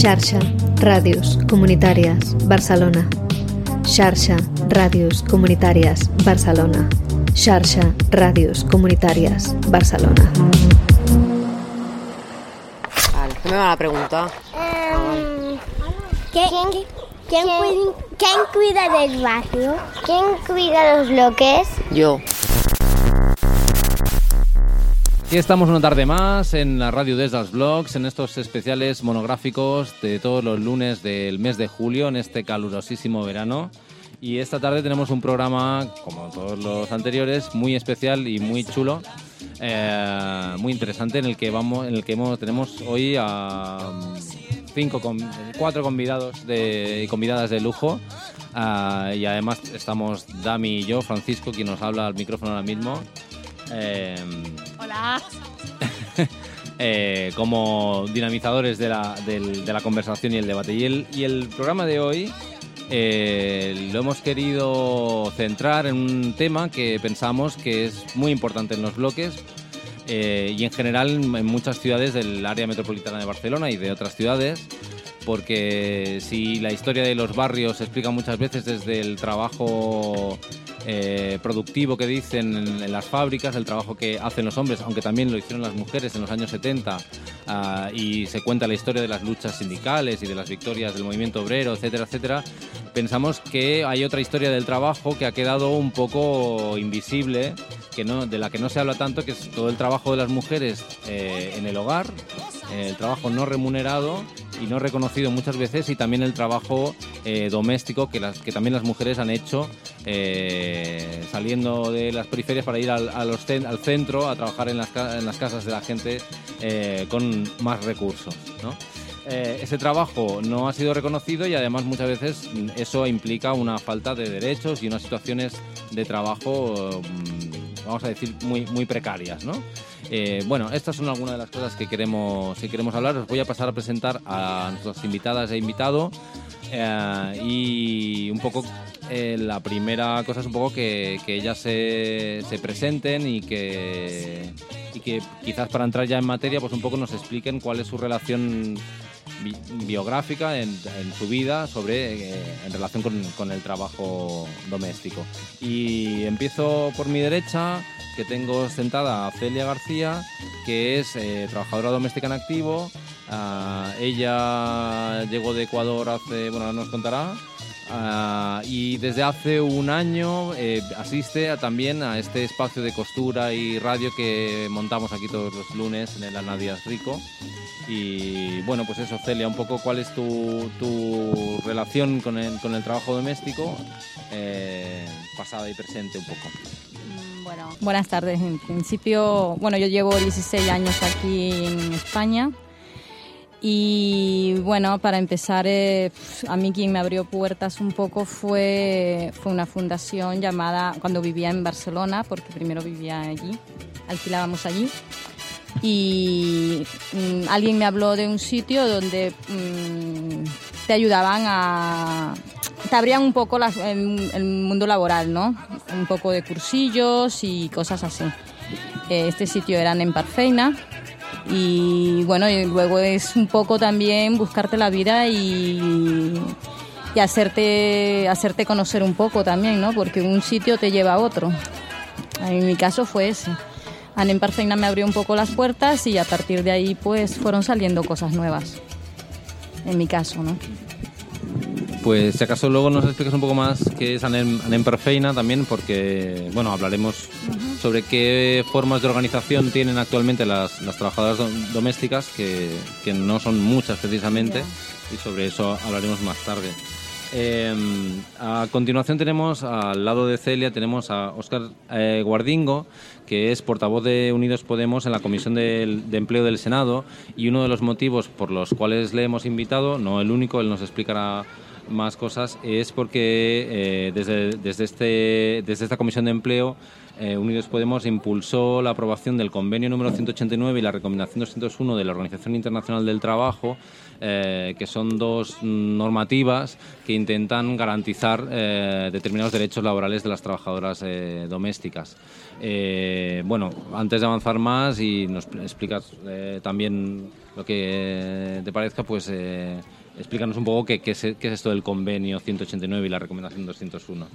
Xarxa, Ràdios Comunitàries, Barcelona. Xarxa, Ràdios Comunitàries, Barcelona. Xarxa, Ràdios Comunitàries, Barcelona. Vale, ¿qué me van a preguntar? ¿quién, quién cuida, quién cuida del barrio? ¿Quién cuida los bloques? Yo. Aquí estamos una tarde más en la radio desde los blogs, en estos especiales monográficos de todos los lunes del mes de julio, en este calurosísimo verano. Y esta tarde tenemos un programa, como todos los anteriores, muy especial y muy chulo, eh, muy interesante, en el que vamos, en el que hemos, tenemos hoy a mm, cinco, cuatro convidados de, y convidadas de lujo. Ah, y además estamos Dami y yo, Francisco, quien nos habla al micrófono ahora mismo. Eh, Hola. eh, como dinamizadores de la, del- de la conversación y el debate. Y el, y el programa de hoy eh, lo hemos querido centrar en un tema que pensamos que es muy importante en los bloques eh, y en general en muchas ciudades del área metropolitana de Barcelona y de otras ciudades. Porque si la historia de los barrios se explica muchas veces desde el trabajo eh, productivo que dicen en, las fábricas, el trabajo que hacen los hombres, aunque también lo hicieron las mujeres en los años 70, ah, y se cuenta la historia de las luchas sindicales y de las victorias del movimiento obrero, etcétera, etcétera, pensamos que hay otra historia del trabajo que ha quedado un poco invisible, de la que no se habla tanto, que es todo el trabajo de las mujeres eh, en el hogar, eh, el trabajo no remunerado y no reconocido muchas veces y también el trabajo eh, doméstico que, también las mujeres han hecho saliendo de las periferias para ir al, a al centro a trabajar en las, casas de la gente con más recursos. ¿no? Ese trabajo no ha sido reconocido y además muchas veces eso implica una falta de derechos y unas situaciones de trabajo, mm, vamos a decir, muy, muy precarias. ¿no? Eh, bueno, estas son algunas de las cosas que queremos, que queremos hablar. Os voy a pasar a presentar a nuestras invitadas e invitado. eh, y un poco eh, la primera cosa es un poco que, que ellas se, se presenten y que, y que quizás para entrar ya en materia pues un poco nos expliquen cuál es su relación bi- biográfica en, su vida sobre eh, en relación con, el trabajo doméstico. Y empiezo por mi derecha, que tengo sentada a Celia García, que es eh, trabajadora doméstica en activo. Ah, ella llegó de Ecuador hace, bueno, nos contará. Ah, y desde hace un año eh, asiste también a este espacio de costura y radio que montamos aquí todos los lunes en el Ana Díaz Rico. Y bueno, pues eso, Celia, un poco cuál es tu, relación con el, trabajo doméstico, eh, pasada y presente un poco. Mm, buenas tardes. En principio, bueno, yo llevo 16 años aquí en España. Y bueno, para empezar, eh, a mí quien me abrió puertas un poco fue, fue una fundación llamada, cuando vivía en Barcelona, porque primero vivía allí, alquilábamos allí. Y mm, alguien me habló de un sitio donde mm, te ayudaban a... te abrían un poco el, el mundo laboral, ¿no? Un poco de cursillos y cosas así. Eh, Este sitio era en Parfeina y bueno, y luego es un poco también buscarte la vida y, y hacerte, hacerte conocer un poco también, ¿no? Porque un sitio te lleva a otro. En mi caso fue ese. Anem Parfeina me abrió un poco las puertas y a partir de ahí pues fueron saliendo cosas nuevas. En mi caso, ¿no? Pues si acaso luego nos explicas un poco más qué es Anem, Anem Perfeina también, porque bueno, hablaremos sobre qué formas de organización tienen actualmente las, las trabajadoras dom- domésticas, que, que no son muchas precisamente, y sobre eso hablaremos más tarde. Eh, a continuación tenemos al lado de Celia tenemos a Óscar eh, Guardingo, que es portavoz de Unidos Podemos en la Comisión del- de Empleo del Senado y uno de los motivos por los cuales le hemos invitado, no el único, él nos explicará más cosas, es porque eh, desde, desde, este, desde esta Comisión de Empleo eh, Unidos Podemos impulsó la aprobación del convenio número 189 y la recomendación 201 de la Organización Internacional del Trabajo, eh, que son dos normativas que intentan garantizar determinados derechos laborales de las trabajadoras domésticas. bueno, antes de avanzar más y nos explicas también lo que te parezca, pues explícanos un poco qué, es, qué es esto del convenio 189 y la recomendación 201.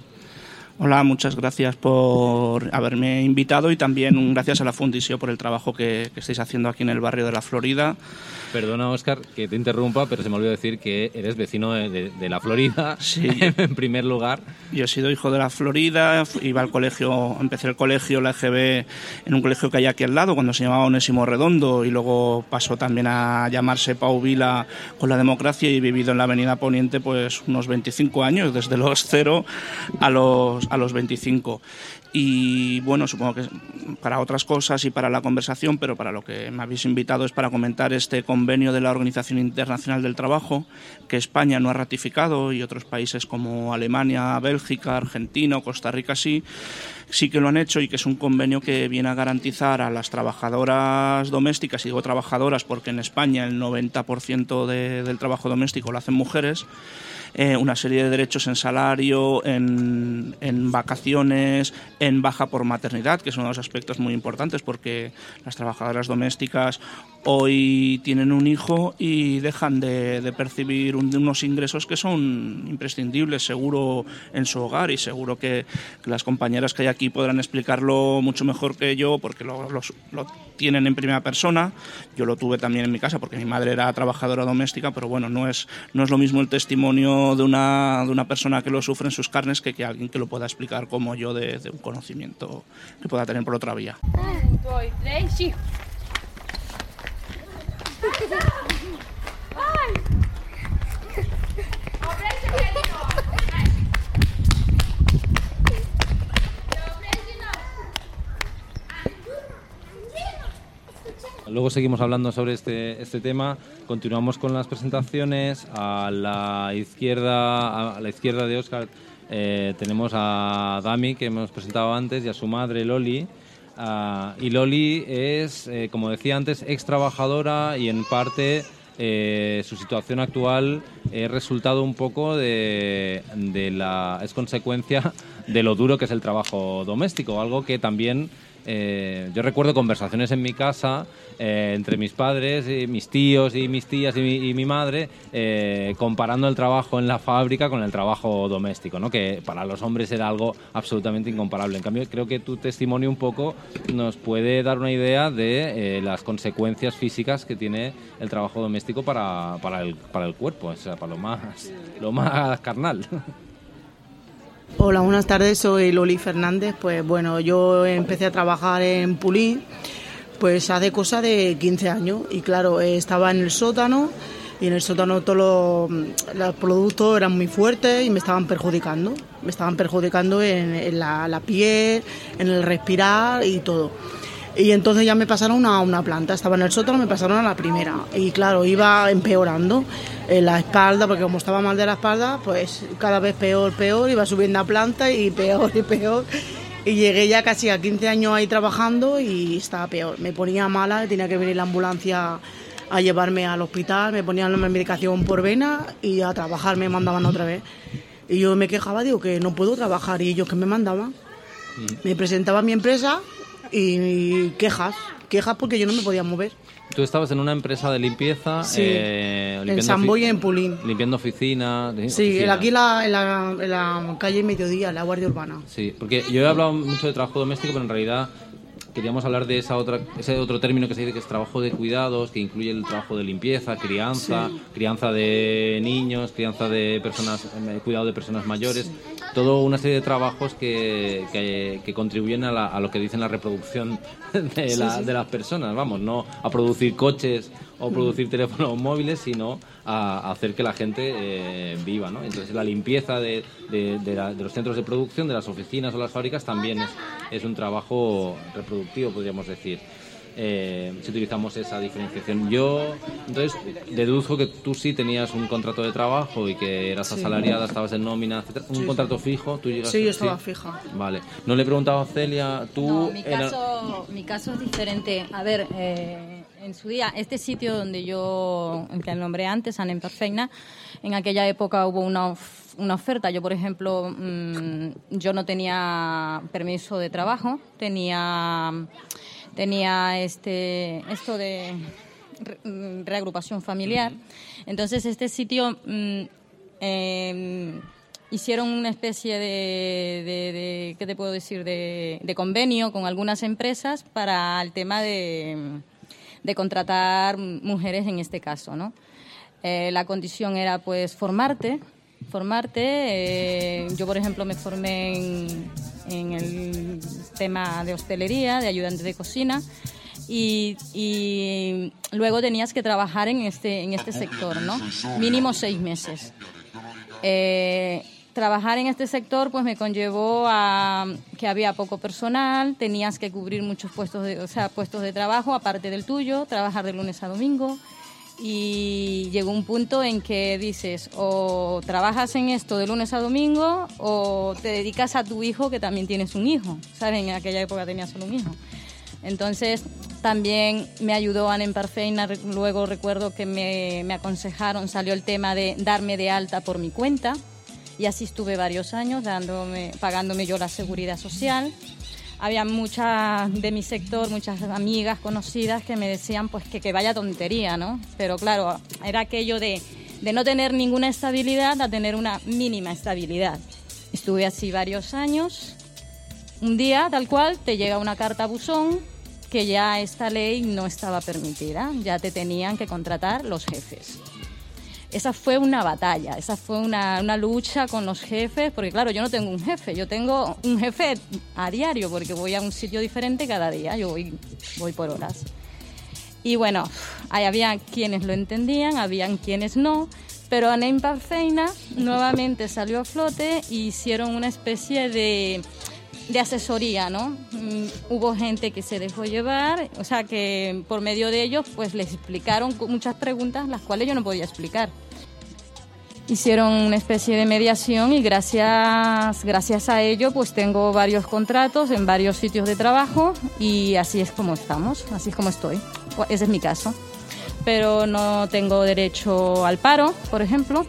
Hola, muchas gracias por haberme invitado y también gracias a la Fundisio por el trabajo que, que estáis haciendo aquí en el barrio de la Florida. Perdona, Oscar, que te interrumpa, pero se me olvidó decir que eres vecino de, la Florida, sí. en primer lugar. Yo he sido hijo de la Florida, iba al colegio, empecé el colegio, la EGB, en un colegio que hay aquí al lado, cuando se llamaba Onésimo Redondo, y luego pasó también a llamarse Pau Vila con la democracia y he vivido en la Avenida Poniente pues unos 25 años, desde los 0 a los, a los 25 y bueno, supongo que para otras cosas y para la conversación, pero para lo que me habéis invitado es para comentar este convenio de la Organización Internacional del Trabajo que España no ha ratificado y otros países como Alemania, Bélgica, Argentina, Costa Rica sí sí que lo han hecho y que es un convenio que viene a garantizar a las trabajadoras domésticas, y digo trabajadoras porque en España el 90% del trabajo doméstico lo hacen mujeres, eh, una serie de derechos en salario, en, en, vacaciones, en baja por maternidad, que son unos aspectos muy importantes porque las trabajadoras domésticas hoy tienen un hijo y dejan de, percibir unos ingresos que son imprescindibles, seguro en su hogar y seguro que, las compañeras que hay aquí podrán explicarlo mucho mejor que yo porque lo, lo, tienen en primera persona. Yo lo tuve también en mi casa porque mi madre era trabajadora doméstica, pero bueno, no es, no es lo mismo el testimonio de una, de una persona que lo sufre en sus carnes que, que alguien que lo pueda explicar como yo de, un conocimiento que pueda tener por otra vía. Luego seguimos hablando sobre este, este tema. Continuamos con las presentaciones. A la izquierda, a la izquierda de Oscar eh, tenemos a Dami, que hemos presentado antes, y a su madre, Loli. Ah, y Loli es, eh, como decía antes, ex trabajadora y en parte eh, su situación actual es resultado un poco de, de, la. es consecuencia de lo duro que es el trabajo doméstico, algo que también eh, yo recuerdo conversaciones en mi casa eh, entre mis padres, y mis tíos y mis tías y mi, madre, eh, comparando el trabajo en la fábrica con el trabajo doméstico, ¿no? que para los hombres era algo absolutamente incomparable. En cambio, creo que tu testimonio un poco nos puede dar una idea de las consecuencias físicas que tiene el trabajo doméstico para, para, el, para el cuerpo, o sea, para lo más, lo más carnal. Hola, buenas tardes, soy Loli Fernández. Pues bueno, yo empecé a trabajar en Pulín pues hace cosa de 15 años y claro, estaba en el sótano y en el sótano todos los, productos eran muy fuertes y me estaban perjudicando. Me estaban perjudicando en, la, piel, en el respirar y todo. Y entonces ya me pasaron a una planta, estaba en el sótano, me pasaron a la primera. Y claro, iba empeorando en la espalda, porque como estaba mal de la espalda, pues cada vez peor, peor, iba subiendo a planta y peor y peor. Y llegué ya casi a 15 años ahí trabajando y estaba peor. Me ponía mala, tenía que venir la ambulancia a llevarme al hospital, me ponían la medicación por vena y a trabajar me mandaban otra vez. Y yo me quejaba, digo que no puedo trabajar y ellos que me mandaban. Mm. Me presentaba a mi empresa y quejas, quejas porque yo no me podía mover. Tú estabas en una empresa de limpieza. Eh, en San Boy y en Pulín. Limpiando oficinas. Sí, aquí la, en, la, en la calle Mediodía, la Guardia Urbana. Sí, porque yo he hablado mucho de trabajo doméstico, pero en realidad queríamos hablar de esa otra, ese otro término que se dice que es trabajo de cuidados, que incluye el trabajo de limpieza, crianza, crianza de niños, crianza de personas, eh, cuidado de personas mayores, todo una serie de trabajos que, que, contribuyen a, a, lo que dicen la reproducción de, la, de las personas, vamos, no a producir coches o producir teléfonos móviles, sino a, hacer que la gente eh, viva. ¿no? Entonces la limpieza de, de, los centros de producción, de las oficinas o las fábricas también es, es un trabajo reproductivo, podríamos decir. eh, si utilizamos esa diferenciación. Yo, entonces, deduzco que tú sí tenías un contrato de trabajo y que eras asalariada, estabas en nómina, etcétera. ¿Un contrato fijo? ¿Tú sí, yo estaba fija. Vale. No le he preguntado a Celia, tú... No, mi, caso, mi caso es diferente. A ver, eh, en su día, este sitio donde yo, que el nombré antes, Ana Perfeina, en aquella época hubo una, una oferta. Yo, por ejemplo, mm, yo no tenía permiso de trabajo, tenía tenía este, esto de mm, reagrupación familiar. Entonces, este sitio mm, em, hicieron una especie de, ¿qué te puedo decir?, de, convenio con algunas empresas para el tema de, contratar mujeres en este caso, ¿no? Eh, la condición era, pues, formarte, formarte. Eh, yo, por ejemplo, me formé en, en el tema de hostelería, de ayudante de cocina. Y, luego tenías que trabajar en este, en este sector, ¿no? Mínimo seis meses. Eh, trabajar en este sector pues me conllevó a que había poco personal, tenías que cubrir muchos puestos de, o sea, puestos de trabajo aparte del tuyo, trabajar de lunes a domingo y llegó un punto en que dices o trabajas en esto de lunes a domingo o te dedicas a tu hijo que también tienes un hijo, ¿sabes? En aquella época tenía solo un hijo. Entonces también me ayudó Ana Parfeina, luego recuerdo que me, me aconsejaron, salió el tema de darme de alta por mi cuenta y así estuve varios años pagándome yo la seguridad social había muchas de mi sector, muchas amigas conocidas que me decían pues que, que vaya tontería, ¿no? Pero claro, era aquello de, de no tener ninguna estabilidad a tener una mínima estabilidad. Estuve así varios años. Un día, tal cual, te llega una carta a buzón que ya esta ley no estaba permitida, ya te tenían que contratar los jefes esa fue una batalla, esa fue una, lucha con los jefes, porque claro, yo no tengo un jefe, yo tengo un jefe a diario, porque voy a un sitio diferente cada día, yo voy, por horas. Y bueno, ahí había quienes lo entendían, habían quienes no, pero Ana Parfeina nuevamente salió a flote e hicieron una especie de, de asesoría, ¿no? Mm, hubo gente que se dejó llevar, o sea que por medio de ellos pues les explicaron muchas preguntas las cuales yo no podía explicar hicieron una especie de mediación y gracias, gracias a ello pues tengo varios contratos en varios sitios de trabajo y así es como estamos, así es como estoy. Ese es mi caso. Pero no tengo derecho al paro, por ejemplo.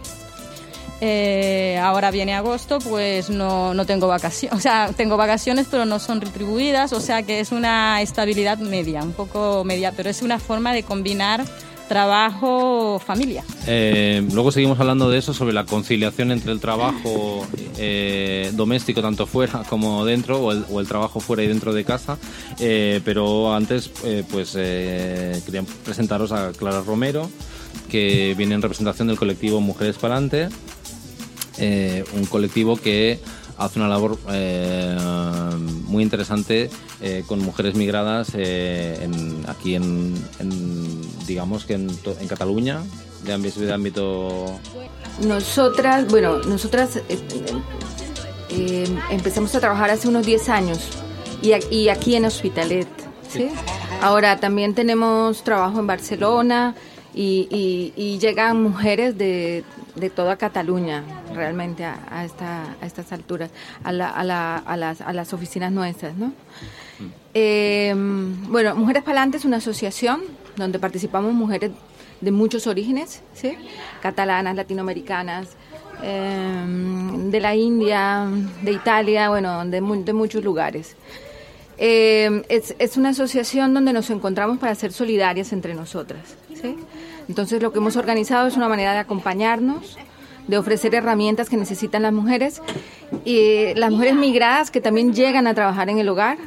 Eh, ahora viene agosto, pues no, no tengo vacaciones, o sea, tengo vacaciones pero no son retribuidas, o sea que es una estabilidad media, un poco media, pero es una forma de combinar trabajo, familia. Eh, luego seguimos hablando de eso, sobre la conciliación entre el trabajo eh, doméstico, tanto fuera como dentro, o el, trabajo fuera y dentro de casa. Pero antes, pues quería presentaros a Clara Romero, que viene en representación del colectivo Mujeres para Adelante, un colectivo que hace una labor muy interesante con mujeres migradas aquí en, digamos que en, en Cataluña, de ámbito, de ámbito... Nosotras, bueno, nosotras eh, eh, empezamos a trabajar hace unos 10 años y, y aquí en Hospitalet. ¿sí? Ahora también tenemos trabajo en Barcelona y, y, llegan mujeres de, de, toda Cataluña realmente a, esta, a estas alturas, a, la, a, la, a, las, a las oficinas nuestras. ¿no? Eh, bueno, Mujeres Palantes es una asociación donde participamos mujeres de muchos orígenes, catalanas, latinoamericanas, em, de la India, de Italia, bueno, de, muchos lugares. Em, es, una asociación donde nos encontramos para ser solidarias entre nosotras. Entonces lo que hemos organizado es una manera de acompañarnos, de ofrecer herramientas que necesitan las mujeres y las mujeres migradas que también llegan a trabajar en el hogar,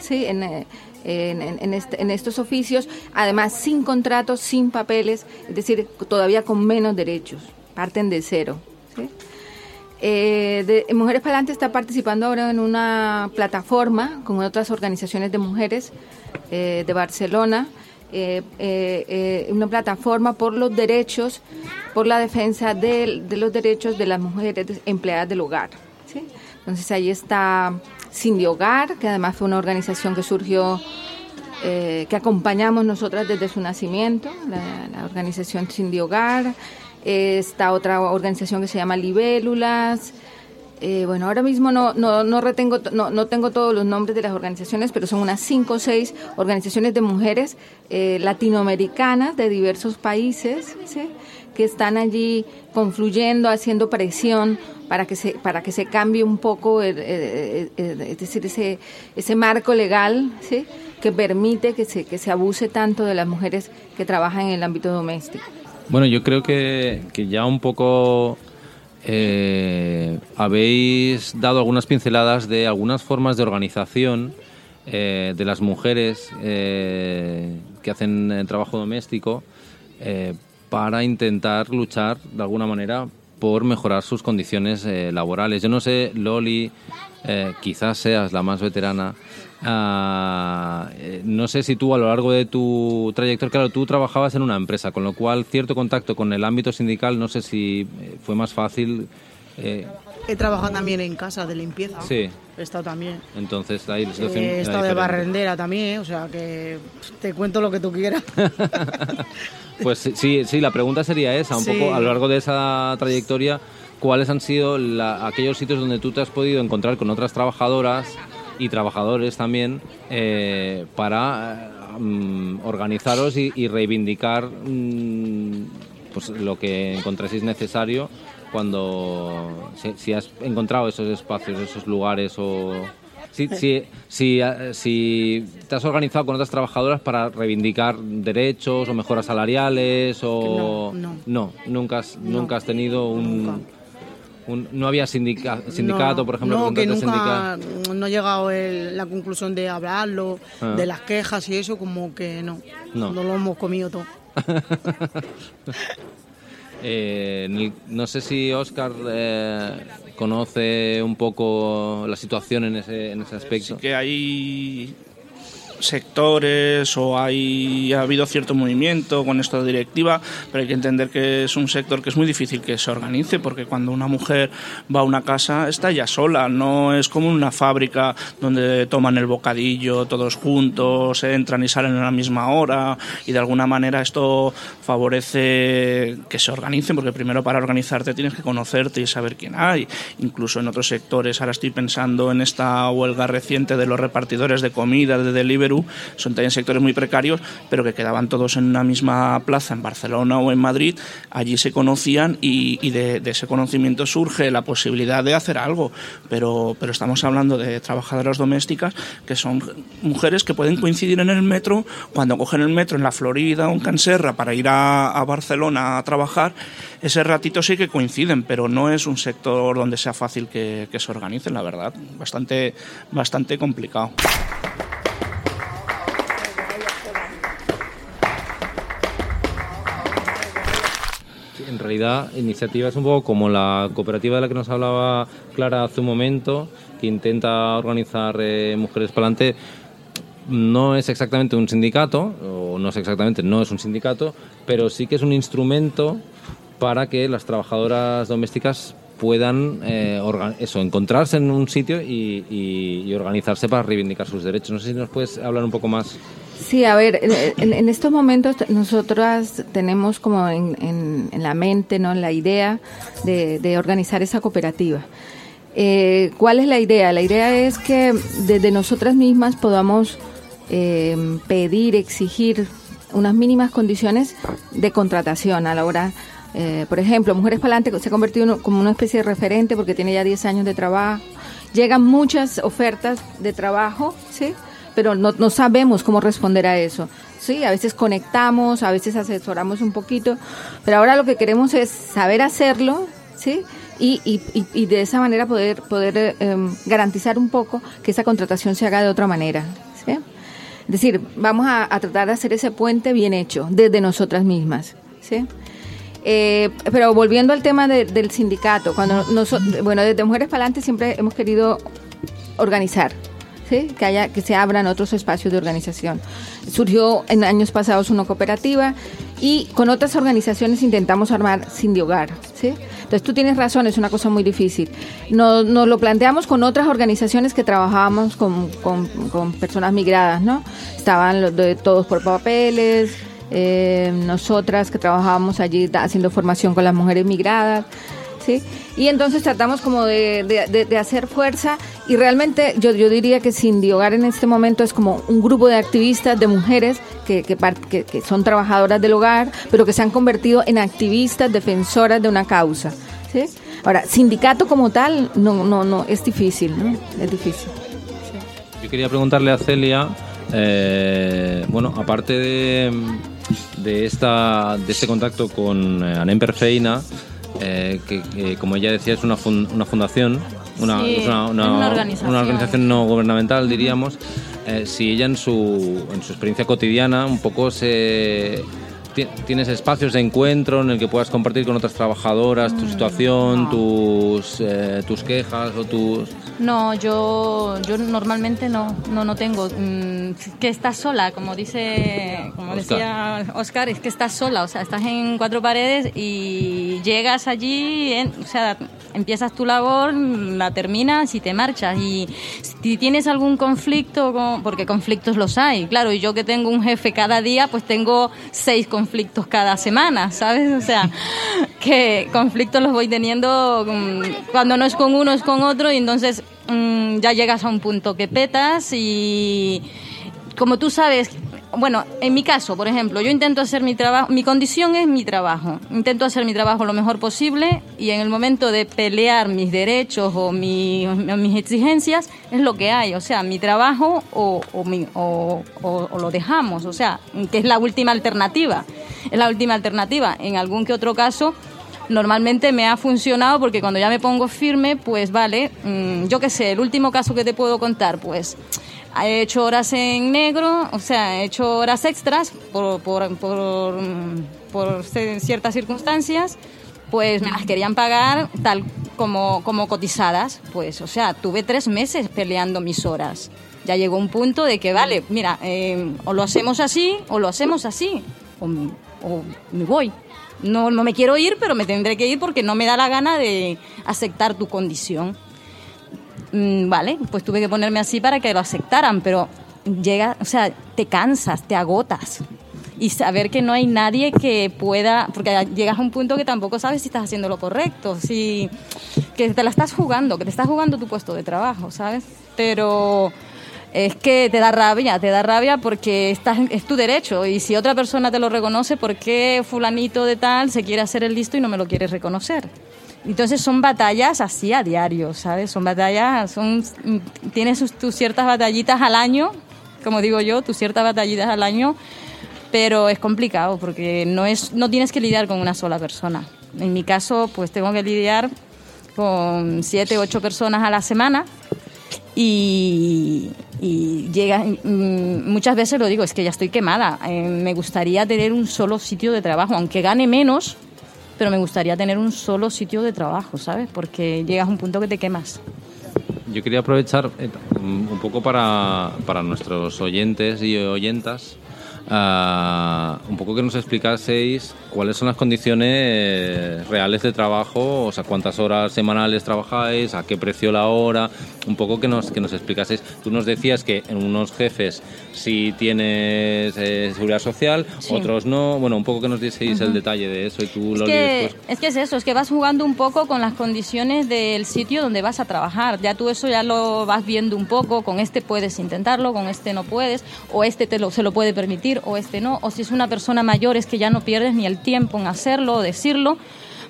¿sí? en, eh, este, en, estos oficios, además sin contratos, sin papeles, es decir, todavía con menos derechos, parten de cero. Eh, mujeres para adelante está participando ahora en una plataforma con otras organizaciones de mujeres eh, de Barcelona, eh, una plataforma por los derechos, por la defensa de, los derechos de las mujeres empleadas del hogar. Entonces ahí está Cindy Hogar, que además fue una organización que surgió eh, que acompañamos nosotras desde su nacimiento, la, organización Cindy Hogar, esta otra organización que se llama Libélulas. Eh, bueno, ahora mismo no, no, no retengo, no, no, tengo todos los nombres de las organizaciones, pero son unas cinco o seis organizaciones de mujeres eh, latinoamericanas de diversos países que están allí confluyendo, haciendo presión para que se, para que se cambie un poco, es decir, ese, ese marco legal, ¿sí? que permite que se, que se abuse tanto de las mujeres que trabajan en el ámbito doméstico. Bueno, yo creo que, que ya un poco eh, habéis dado algunas pinceladas de algunas formas de organización eh, de las mujeres eh, que hacen el trabajo doméstico para intentar luchar de alguna manera por mejorar sus condiciones laborales. Yo no sé, Loli, quizás seas la más veterana, Ah, eh, no sé si tú a lo largo de tu trayectoria, claro, tú trabajabas en una empresa, con lo cual cierto contacto con el ámbito sindical, no sé si eh, fue más fácil. Eh. He trabajado también en casa de limpieza. Sí. He estado también. Entonces ahí la situación He estado de barrendera también, o sea que te cuento lo que tú quieras. pues sí, sí, la pregunta sería esa, un poco a lo largo de esa trayectoria, ¿cuáles han sido aquellos sitios donde tú te has podido encontrar con otras trabajadoras? Y trabajadores también eh, para mm, organizaros y, reivindicar mm, pues lo que encontréis necesario cuando si, has encontrado esos espacios, esos lugares o si, si, si, eh, si, te has organizado con otras trabajadoras para reivindicar derechos o mejoras salariales o no, nunca has, nunca has tenido un no había sindicato, por ejemplo. No, que nunca no ha llegado la conclusión de hablarlo, ah. de las quejas y eso, como que no. No, lo hemos comido todo. Eh, no sé si Oscar eh, conoce un poco la situación en ese, en ese aspecto. Sí que hay sectores o hay, ha habido cierto movimiento con esta directiva, pero hay que entender que es un sector que es muy difícil que se organice porque cuando una mujer va a una casa está ya sola, no es como una fábrica donde toman el bocadillo todos juntos, entran y salen a la misma hora y de alguna manera esto favorece que se organicen porque primero para organizarte tienes que conocerte y saber quién hay, incluso en otros sectores, ahora estoy pensando en esta huelga reciente de los repartidores de comida, de delivery, son también sectores muy precarios, pero que quedaban todos en una misma plaza en Barcelona o en Madrid, allí se conocían y, de, ese conocimiento surge la posibilidad de hacer algo, pero, pero estamos hablando de trabajadoras domésticas que son mujeres que pueden coincidir en el metro cuando cogen el metro en la Florida o en Canserra para ir a, Barcelona a trabajar, ese ratito sí que coinciden, pero no es un sector donde sea fácil que, que se organicen, la verdad, bastante, bastante complicado. En realidad iniciativas un poco como la cooperativa de la que nos hablaba Clara hace un momento, que intenta organizar eh, Mujeres para adelante, no es exactamente un sindicato, o no es exactamente, no es un sindicato, pero sí que es un instrumento para que las trabajadoras domésticas puedan eh, eso, encontrarse en un sitio y, y, organizarse para reivindicar sus derechos. No sé si nos puedes hablar un poco más Sí, a ver, en, estos momentos nosotras tenemos como en, la mente, ¿no? La idea de, organizar esa cooperativa. Eh, ¿Cuál es la idea? La idea es que desde nosotras mismas podamos eh, pedir, exigir unas mínimas condiciones de contratación a la hora eh, por ejemplo, Mujeres Palante se ha convertido como una especie de referente porque tiene ya 10 años de trabajo. Llegan muchas ofertas de trabajo, ¿sí? Pero no, no sabemos cómo responder a eso. Sí, a veces conectamos, a veces asesoramos un poquito, pero ahora lo que queremos es saber hacerlo, ¿sí? Y, y, y de esa manera poder, poder em, garantizar un poco que esa contratación se haga de otra manera, ¿sí? Es decir, vamos a, tratar de hacer ese puente bien hecho desde nosotras mismas, ¿sí? Eh, pero volviendo al tema del sindicato, cuando nosotros, bueno, desde Mujeres para adelante siempre hemos querido organizar, que, haya, que se abran otros espacios de organización. Surgió en años pasados una cooperativa y con otras organizaciones intentamos armar Sin de Hogar, ¿sí? Entonces tú tienes razón, es una cosa muy difícil. Nos, nos lo planteamos con otras organizaciones que trabajábamos con, con, con personas migradas, ¿no? Estaban los de Todos por Papeles, eh, nosotras que trabajábamos allí haciendo formación con las mujeres migradas. ¿Sí? Y entonces tratamos como de, de, hacer fuerza y realmente yo, yo diría que Sin Hogar en este momento es como un grupo de activistas, de mujeres que, que, que, son trabajadoras del hogar, pero que se han convertido en activistas, defensoras de una causa. ¿sí? Ahora, sindicato como tal, no, no, no, es difícil. Es difícil. Yo quería preguntarle a Celia, eh, bueno, aparte de, de, esta, de este contacto con eh, Anem Perfeina, eh, que, que, como ella decía es una, fun una fundación, una, sí, es una, una, una, organización. una, organización. no gubernamental, diríamos, eh, si ella en su, en su experiencia cotidiana un poco se tienes espacios de encuentro en el que puedas compartir con otras trabajadoras tu situación, no. tus, eh, tus quejas o tus... No, yo, yo normalmente no, no, no tengo. Mm, que estás sola, como dice, como Oscar. decía Oscar, es que estás sola, o sea, estás en cuatro paredes y llegas allí, en- o sea, empiezas tu labor, la terminas y te marchas. Y si tienes algún conflicto, con- porque conflictos los hay, claro, y yo que tengo un jefe cada día, pues tengo seis conflictos cada semana, ¿sabes? O sea, que conflictos los voy teniendo mm, cuando no es con uno, es con otro, y entonces mm, ya llegas a un punto que petas y como tú sabes, bueno, en mi caso, por ejemplo, yo intento hacer mi trabajo, mi condición es mi trabajo, intento hacer mi trabajo lo mejor posible y en el momento de pelear mis derechos o, mi- mis exigencias es lo que hay, o sea, mi trabajo o, o mi- o lo dejamos, o sea, que es la última alternativa, es la última alternativa. En algún que otro caso normalmente me ha funcionado porque cuando ya me pongo firme, pues vale, mm, yo qué sé, el último caso que te puedo contar, pues he hecho horas en negro, o sea, he hecho horas extras por, por, por, por ciertas circunstancias, pues me las querían pagar tal como, como cotizadas, pues, o sea, tuve tres meses peleando mis horas. Ya llegó un punto de que, vale, mira, eh, o lo hacemos así o lo hacemos así, o, o me voy. No, no me quiero ir, pero me tendré que ir porque no me da la gana de aceptar tu condición. Mm, vale, pues tuve que ponerme así para que lo aceptaran, pero llega, o sea, te cansas, te agotas. Y saber que no hay nadie que pueda, porque llegas a un punto que tampoco sabes si estás haciendo lo correcto, si que te la estás jugando, que te estás jugando tu puesto de trabajo, ¿sabes? Pero es que te da rabia, te da rabia porque estás, es tu derecho y si otra persona te lo reconoce, ¿por qué fulanito de tal se quiere hacer el listo y no me lo quiere reconocer? Entonces son batallas así a diario, ¿sabes? Son batallas, son, tienes tus ciertas batallitas al año, como digo yo, tus ciertas batallitas al año, pero es complicado porque no, es, no tienes que lidiar con una sola persona. En mi caso, pues tengo que lidiar con siete, ocho personas a la semana y, y llega, mm, muchas veces lo digo, es que ya estoy quemada. Eh, me gustaría tener un solo sitio de trabajo, aunque gane menos, pero me gustaría tener un solo sitio de trabajo, ¿sabes? Porque llegas a un punto que te quemas. Yo quería aprovechar eh, un un poco para, para nuestros oyentes y oyentas, ah, un poco que nos explicaseis cuáles son las condiciones reales de trabajo, o sea, cuántas horas semanales trabajáis, a qué precio la hora, un poco que nos, que nos explicaseis. Tú nos decías que en unos jefes sí tienes eh, seguridad social, Sí. otros no. Bueno, un poco que nos dieseis el detalle de eso y tú, Es Loli, que, después. es que es eso, es que vas jugando un poco con las condiciones del sitio donde vas a trabajar. Ya tú eso ya lo vas viendo un poco, con este puedes intentarlo, con este no puedes, o este te lo, se lo puede permitir, o este no. O si es una persona mayor es que ya no pierdes ni el tiempo en hacerlo o decirlo,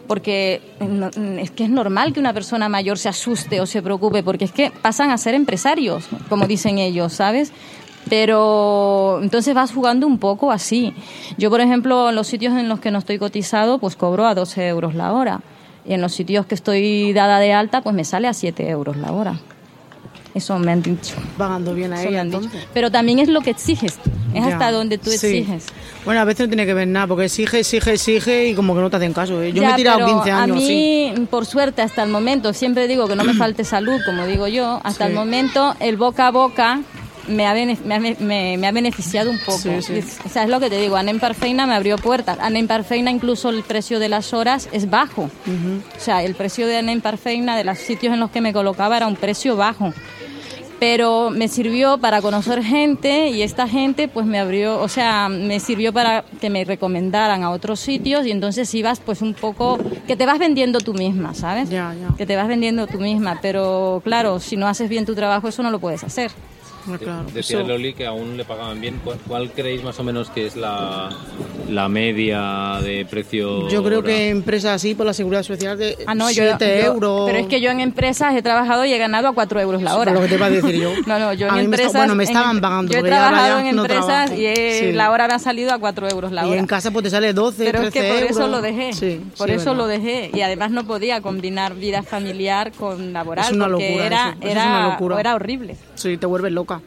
porque no- es que es normal que una persona mayor se asuste o se preocupe, porque es que pasan a ser empresarios, como dicen ellos, ¿sabes? Pero entonces vas jugando un poco así. Yo, por ejemplo, en los sitios en los que no estoy cotizado, pues cobro a 12 euros la hora. Y en los sitios que estoy dada de alta, pues me sale a 7 euros la hora. Eso me han dicho. Pagando bien a Eso me ella, han dicho. entonces. Pero también es lo que exiges. Es Ya, hasta donde tú sí. exiges. Bueno, a veces no tiene que ver nada, porque exige, exige, exige y como que no te hacen caso. ¿eh? Yo me he tirado pero 15 años A mí, por suerte, hasta el momento, siempre digo que no me falte salud, como digo yo, hasta Sí. el momento el boca a boca me ha, me, ha, beneficiado un poco. O sea, es lo que te digo, Ana Imparfeina me abrió puertas. Ana Imparfeina incluso el precio de las horas es bajo. O sea, el precio de Ana Imparfeina, de los sitios en los que me colocaba, era un precio bajo pero me sirvió para conocer gente y esta gente pues me abrió, o sea, me sirvió para que me recomendaran a otros sitios y entonces ibas pues un poco, que te vas vendiendo tú misma, ¿sabes? Que te vas vendiendo tú misma, pero claro, si no haces bien tu trabajo eso no lo puedes hacer. Ah, decía Loli que aún le pagaban bien. ¿Cuál, creéis más o menos que es la, la media de precio? Yo creo que empresas así, por la seguridad social, de ah, no, 7 euros. pero es que yo en empresas he trabajado y he ganado a 4 euros la hora. lo que te iba a decir yo. no, no, yo en empresas. bueno, me estaban pagando. Yo he trabajado en empresas y la hora me ha salido a 4 euros la hora. Y en casa pues te sale 12, Pero es que por eso lo dejé. por eso lo dejé. Y además no podía combinar vida familiar con laboral. Es una porque era, era, era horrible. Sí, te vuelves loca.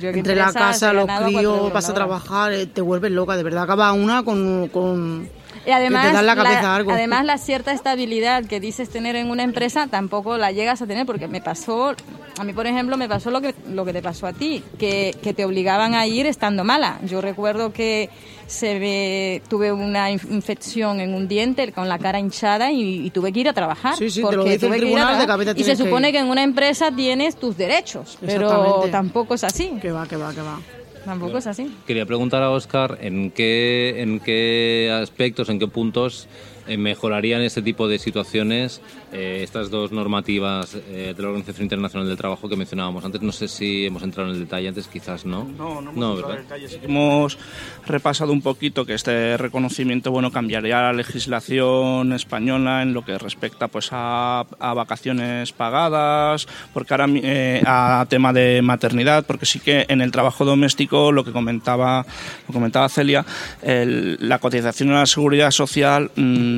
Entre la casa, los críos, vas a trabajar, eh, te vuelves loca, de verdad. Acaba una con, con y además, la, además la cierta estabilidad que dices tener en una empresa tampoco la llegas a tener porque me pasó, a mí por ejemplo me pasó lo que, lo que te pasó a ti, que, que te obligaban a ir estando mala. Yo recuerdo que se ve, tuve una infección en un diente con la cara hinchada y, tuve que ir a trabajar. Sí, sí, te lo dice el tribunal de Y se supone que, en una empresa tienes tus derechos, pero tampoco es así. Que va, que va, que va. Tampoco es así. Quería preguntar a Oscar en qué, en qué aspectos, en qué puntos mejorarían este tipo de situaciones eh, estas dos normativas eh, de la Organización Internacional del Trabajo que mencionábamos antes. No sé si hemos entrado en el detalle antes, quizás no. No, no hemos entrado en el detalle. hemos repasado un poquito que este reconocimiento bueno cambiaría la legislación española en lo que respecta pues a, vacaciones pagadas, porque ahora a tema de maternidad, porque sí que en el trabajo doméstico lo que comentaba lo comentaba Celia, la cotización a la seguridad social mm,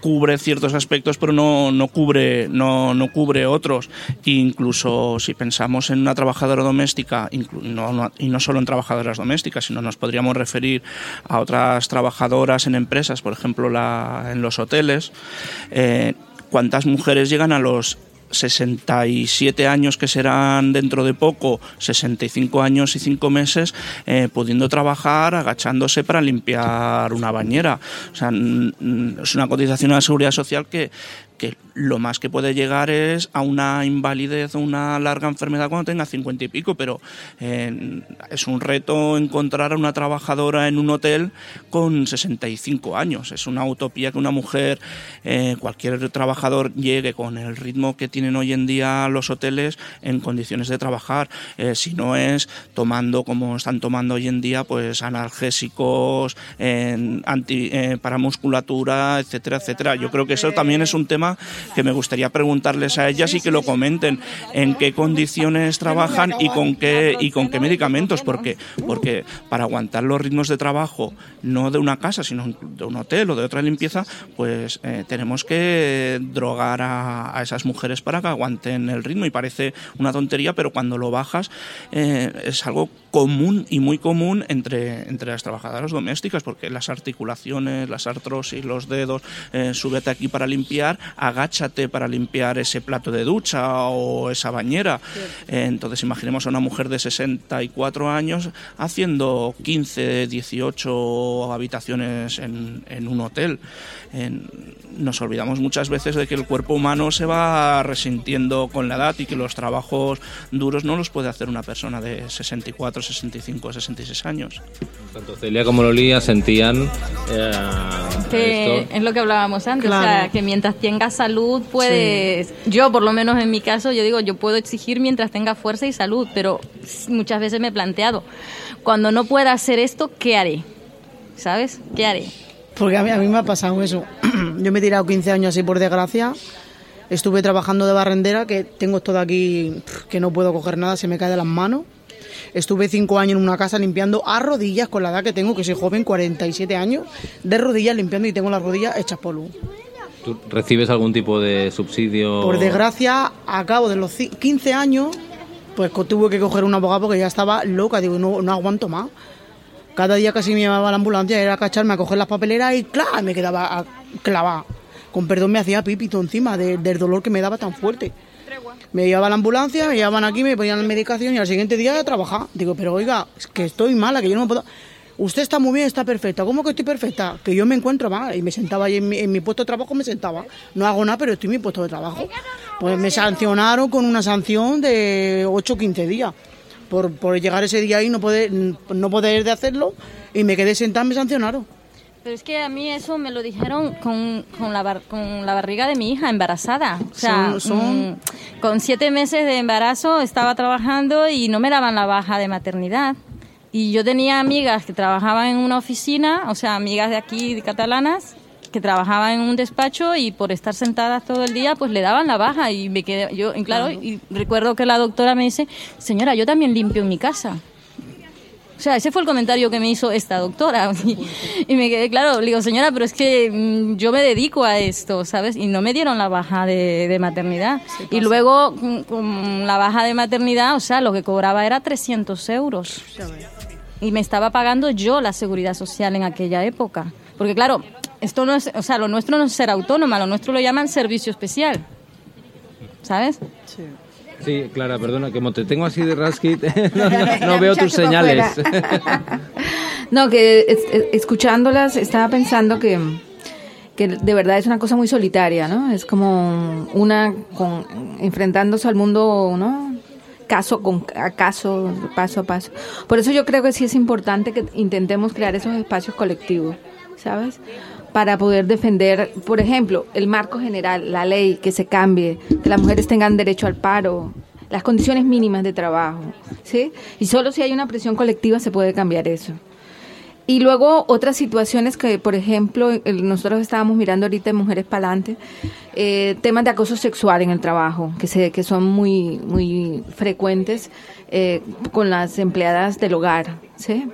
cubre ciertos aspectos, pero no, no cubre, no, no, cubre otros. incluso si pensamos en una trabajadora doméstica, y no solo en trabajadoras domésticas, sino nos podríamos referir a otras trabajadoras en empresas, por ejemplo en los hoteles, eh, cuántas mujeres llegan a los 67 años que serán dentro de poco, 65 años y 5 meses, eh, pudiendo trabajar agachándose para limpiar una bañera. O sea, es una cotización a la seguridad social que, que lo más que puede llegar es a una invalidez o una larga enfermedad cuando tenga 50 y pico, pero eh, es un reto encontrar a una trabajadora en un hotel con 65 años. Es una utopía que una mujer, eh, cualquier trabajador llegue con el ritmo que tienen hoy en día los hoteles en condiciones de trabajar. Eh, si no es tomando, como están tomando hoy en día, pues analgésicos, anti, para musculatura, etcétera, etcétera. Yo creo que eso también es un tema que me gustaría preguntarles a ellas y que lo comenten. En qué condiciones trabajan y con qué y con qué medicamentos porque porque para aguantar los ritmos de trabajo no de una casa sino de un hotel o de otra limpieza pues eh, tenemos que drogar a, esas mujeres para que aguanten el ritmo. Y parece una tontería pero cuando lo bajas eh, es algo común y muy común entre, entre las trabajadoras domésticas, porque las articulaciones, las artrosis, los dedos, eh, súbete aquí para limpiar, agáchate para limpiar ese plato de ducha o esa bañera. Eh, entonces imaginemos a una mujer de 64 años haciendo 15, 18 habitaciones en, en un hotel. nos olvidamos muchas veces de que el cuerpo humano se va resintiendo con la edad y que los trabajos duros no los puede hacer una persona de 64, 65 66 años. Tanto Celia como Lolía sentían eh, que es lo que hablábamos antes, o sea, que mientras tengas salud puedes, yo por lo menos en mi caso, yo digo, yo puedo exigir mientras tenga fuerza y salud, pero muchas veces me he planteado, cuando no pueda hacer esto, ¿qué haré? ¿Sabes? ¿Qué haré? Porque a mí, a mí me ha pasado eso. yo me he tirado 15 años así por desgracia. Estuve trabajando de barrendera, que tengo todo aquí, que no puedo coger nada, se me cae de las manos. Estuve cinco años en una casa limpiando a rodillas con la edad que tengo, que soy joven, 47 años, de rodillas limpiando y tengo las rodillas hechas polvo. ¿Tú recibes algún tipo de subsidio? Por desgracia, a cabo de los 15 años, pues tuve que coger un abogado porque ya estaba loca, digo, no, no aguanto más. Cada día casi me llevaba a la ambulancia, era a cacharme a coger las papeleras y ¡claro! me quedaba clavada. Con perdón me hacía pipito encima del dolor que me daba tan fuerte. Me llevaba a la ambulancia, me llevaban aquí, me ponían la medicación y al siguiente día a trabajar. Digo, pero oiga, es que estoy mala, que yo no me puedo... Usted está muy bien, está perfecta. ¿Cómo que estoy perfecta? Que yo me encuentro mal. Y me sentaba ahí en mi, en mi puesto de trabajo, me sentaba. No hago nada, pero estoy en mi puesto de trabajo. Pues me sancionaron con una sanción de 8 o 15 días. Por, por llegar ese día ahí y no poder, no poder de hacerlo. Y me quedé sentada y me sancionaron. Pero es que a mí eso me lo dijeron con, con, la, bar- con la barriga de mi hija embarazada. O sea, Son- son- mm, con siete meses de embarazo estaba trabajando y no me daban la baja de maternidad. Y yo tenía amigas que trabajaban en una oficina, o sea, amigas de aquí, de catalanas, que trabajaban en un despacho y por estar sentadas todo el día, pues le daban la baja y me quedé, yo, y claro, y recuerdo que la doctora me dice, señora, yo también limpio en mi casa. O sea, ese fue el comentario que me hizo esta doctora. Y, y me quedé claro, le digo, señora, pero es que mm, yo me dedico a esto, ¿sabes? Y no me dieron la baja de, de maternidad. Y luego, mm, con la baja de maternidad, o sea, lo que cobraba era 300 euros. Y me estaba pagando yo la seguridad social en aquella época. Porque claro, esto no es, o sea, lo nuestro no es ser autónoma, lo nuestro lo llaman servicio especial. ¿Sabes? Sí, Clara, perdona, que como te tengo así de rasquit, no, veo tus señales. No, que es- es- escuchándolas estaba pensando que, que de verdad es una cosa muy solitaria, ¿no? Es como una con, enfrentándose al mundo, ¿no? Caso con a caso, paso a paso. Por eso yo creo que sí es importante que intentemos crear esos espacios colectivos, ¿sabes? Para poder defender, por ejemplo, el marco general, la ley, que se cambie, que las mujeres tengan derecho al paro, las condiciones mínimas de trabajo, ¿sí? Y solo si hay una presión colectiva se puede cambiar eso. Y luego otras situaciones que, por ejemplo, el- nosotros estábamos mirando ahorita en Mujeres Palante, eh, temas de acoso sexual en el trabajo, que, se, que son muy, muy frecuentes eh, con las empleadas del hogar, ¿sí?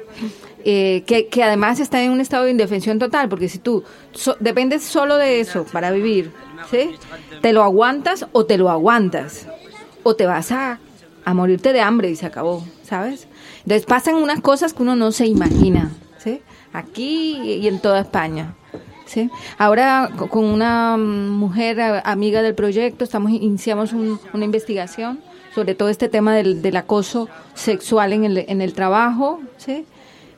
Eh, que, que además están en un estado de indefensión total, porque si tú so- dependes solo de eso para vivir, ¿sí? Te lo aguantas o te lo aguantas, o te vas a, a morirte de hambre y se acabó, ¿sabes? Entonces pasan unas cosas que uno no se imagina, ¿sí? Aquí y en toda España. ¿sí? Ahora co- con una mujer amiga del proyecto estamos iniciamos un- una investigación sobre todo este tema del, del acoso sexual en el, en el trabajo, ¿sí?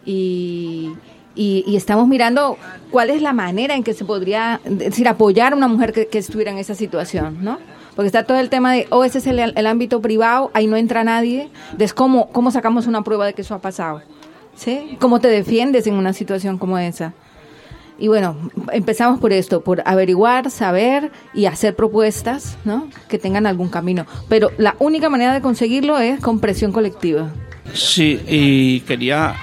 Y, y, y estamos mirando cuál es la manera en que se podría, decir, apoyar a una mujer que, que estuviera en esa situación, ¿no? Porque está todo el tema de, oh, ese es el, el ámbito privado, ahí no entra nadie, entonces, ¿cómo, ¿cómo sacamos una prueba de que eso ha pasado? ¿Sí? ¿Cómo te defiendes en una situación como esa? Y bueno, empezamos por esto, por averiguar, saber y hacer propuestas, ¿no? Que tengan algún camino. Pero la única manera de conseguirlo es con presión colectiva. Sí, y quería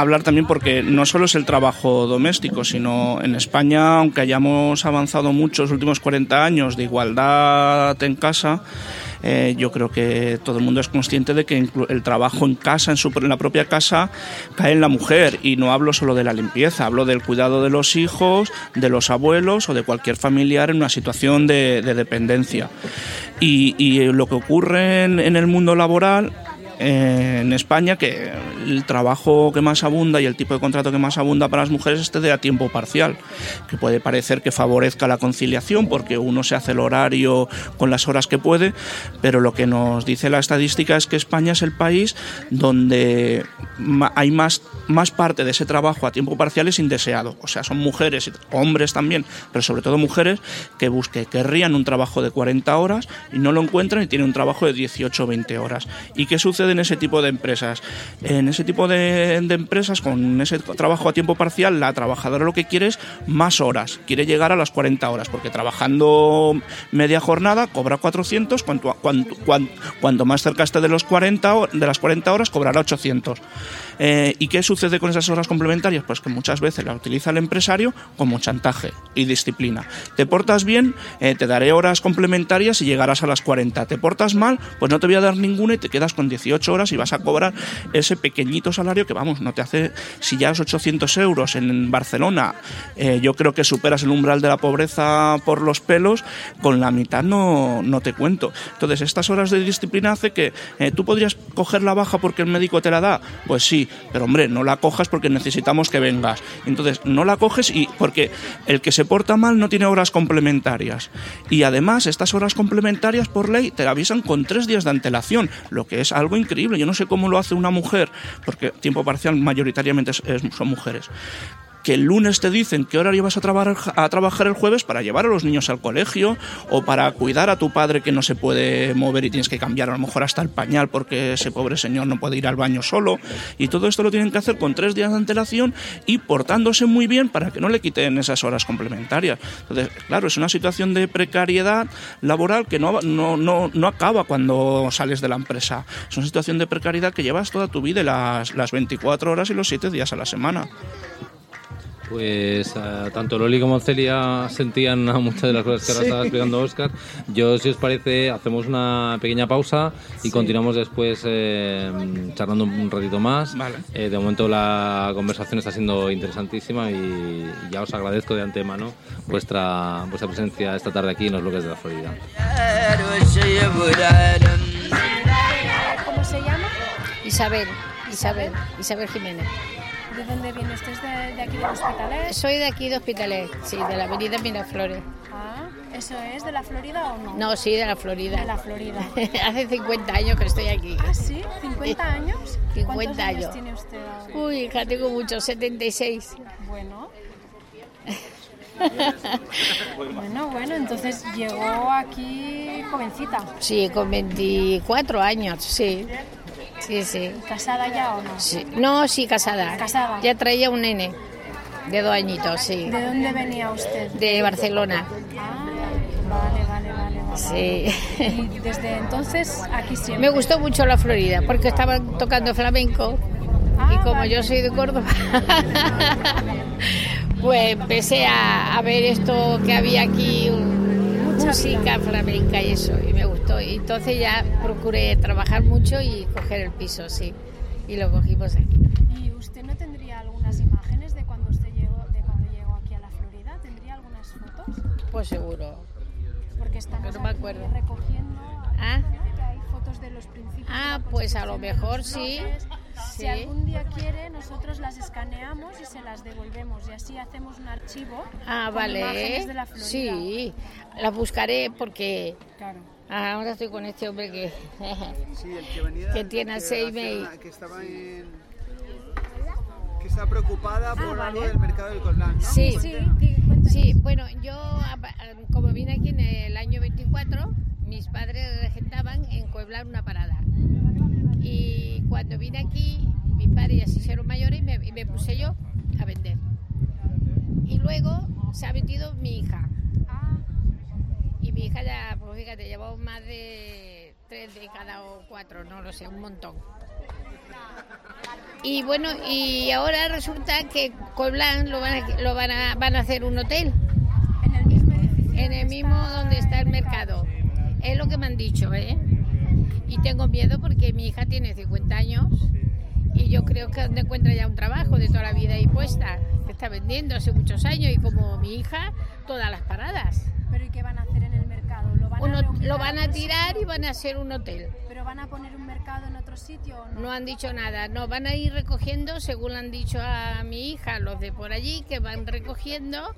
hablar también porque no solo es el trabajo doméstico, sino en España, aunque hayamos avanzado mucho los últimos 40 años de igualdad en casa, eh, yo creo que todo el mundo es consciente de que el trabajo en casa, en, la propia casa, cae en la mujer. Y no hablo solo de la limpieza, hablo del cuidado de los hijos, de los abuelos o de cualquier familiar en una situación de, de dependencia. Y, lo que ocurre en- en el mundo laboral en España que el trabajo que más abunda y el tipo de contrato que más abunda para las mujeres es este de a tiempo parcial, que puede parecer que favorezca la conciliación porque uno se hace el horario con las horas que puede, pero lo que nos dice la estadística es que España es el país donde hay más, más parte de ese trabajo a tiempo parcial es indeseado. O sea, son mujeres, hombres también, pero sobre todo mujeres que busque, querrían un trabajo de 40 horas y no lo encuentran y tienen un trabajo de 18 o 20 horas. ¿Y qué sucede en ese tipo de empresas? En ese tipo de, empresas, con ese trabajo a tiempo parcial, la trabajadora lo que quiere es más horas, quiere llegar a las 40 horas, porque trabajando media jornada cobra 400, cuanto, cuanto, cuan- cuanto más cerca esté de, los 40, ho- de las 40 horas cobrará 800. Eh, ¿Y qué sucede con esas horas complementarias? Pues que muchas veces la utiliza el empresario como chantaje y disciplina. Te portas bien, eh, te daré horas complementarias y llegarás a las 40. Te portas mal, pues no te voy a dar ninguna y te quedas con 18 horas y vas a cobrar ese pequeñito salario que, vamos, no te hace, si ya es 800 euros en Barcelona, eh, yo creo que superas el umbral de la pobreza por los pelos, con la mitad no, no te cuento. Entonces, estas horas de disciplina hace que eh, tú podrías coger la baja porque el médico te la da, pues sí, pero hombre, no la cojas porque necesitamos que vengas. Entonces, no la coges y porque el que se porta mal no tiene horas complementarias. Y además, estas horas complementarias por ley te avisan con tres días de antelación, lo que es algo increíble. Yo no sé cómo lo hace una mujer, porque tiempo parcial mayoritariamente son mujeres que el lunes te dicen qué horario vas a, trabajar, el jueves para llevar a los niños al colegio o para cuidar a tu padre que no se puede mover y tienes que cambiar a lo mejor hasta el pañal porque ese pobre señor no puede ir al baño solo. Y todo esto lo tienen que hacer con tres días de antelación y portándose muy bien para que no le quiten esas horas complementarias. Entonces, claro, es una situación de precariedad laboral que no, no, no, no acaba cuando sales de la empresa. Es una situación de precariedad que llevas toda tu vida, las, las 24 horas y los 7 días a la semana. Pues tanto Loli como Celia sentían muchas de las cosas que ahora estaba explicando Oscar. Yo, si os parece, hacemos una pequeña pausa y continuamos después eh, charlando un ratito más. Eh, de momento la conversación está siendo interesantísima y ya os agradezco de antemano vuestra, vuestra presencia esta tarde aquí en los bloques de la Florida. ¿Cómo se llama? Isabel, Isabel, Isabel Jiménez. ¿De dónde viene usted? ¿Es de, aquí de Hospitalet? Soy de aquí de Hospitalet, sí, de la avenida Miraflores. Ah, ¿eso es de la Florida o no? No, sí, de la Florida. De la Florida. Hace 50 años que estoy aquí. ¿Ah, sí? ¿50 años? 50 ¿Cuántos años. años. tiene usted? Uy, hija, tengo muchos, 76. Bueno. bueno, bueno, entonces llegó aquí jovencita. Sí, con 24 años, sí. Sí, sí. ¿Casada ya o no? Sí. No, sí, casada. Casada. Ya traía un nene de dos añitos, sí. ¿De dónde venía usted? De Barcelona. Ah, vale, vale, vale. vale. Sí. Y desde entonces aquí siempre. Me gustó mucho la Florida porque estaban tocando flamenco Ah, y como vale. yo soy de Córdoba, pues empecé a, a ver esto que había aquí, un- música flamenca y eso, entonces ya procuré trabajar mucho y coger el piso, sí. Y lo cogimos aquí. ¿Y usted no tendría algunas imágenes de cuando usted llegó, de cuando llegó aquí a la Florida? ¿Tendría algunas fotos? Pues seguro. Porque estamos Pero no me aquí acuerdo. recogiendo Ah. de los principios. Ah, de la pues a lo mejor sí. Si algún día quiere, nosotros las escaneamos y se las devolvemos y así hacemos un archivo Ah, con vale. imágenes de la Florida. Sí, las buscaré porque Claro. Ahora estoy con este hombre que, Sí, el que venía que tiene que Alzheimer. una- que estaba en que está preocupada por algo Ah, vale. del mercado del Colán, ¿no? Sí, Sí, sí, bueno, yo apa- como vine aquí en el año 24, mis padres regentaban en Coeblar una parada. Y cuando vine aquí, mis padres ya se hicieron mayores y me, y me puse yo a vender. Y luego se ha metido mi hija. Y mi hija ya, pues fíjate, llevamos más de tres décadas o cuatro, no lo sé, un montón. Y bueno, y ahora resulta que Coiblan lo van a, lo van a, van a hacer un hotel en el mismo en el mismo donde está el mercado. Es lo que me han dicho, ¿eh? Y tengo miedo porque mi hija tiene 50 años y yo creo que encuentra ya un trabajo de toda la vida ahí puesta, que está vendiendo hace muchos años y como mi hija, todas las paradas. Pero ¿y qué van a hacer en el van, a, lo van a tirar sitio? y van a hacer un hotel. ¿Pero van a poner un mercado en otro sitio o no? No han dicho nada, no, van a ir recogiendo, según le han dicho a mi hija, los de por allí, que van recogiendo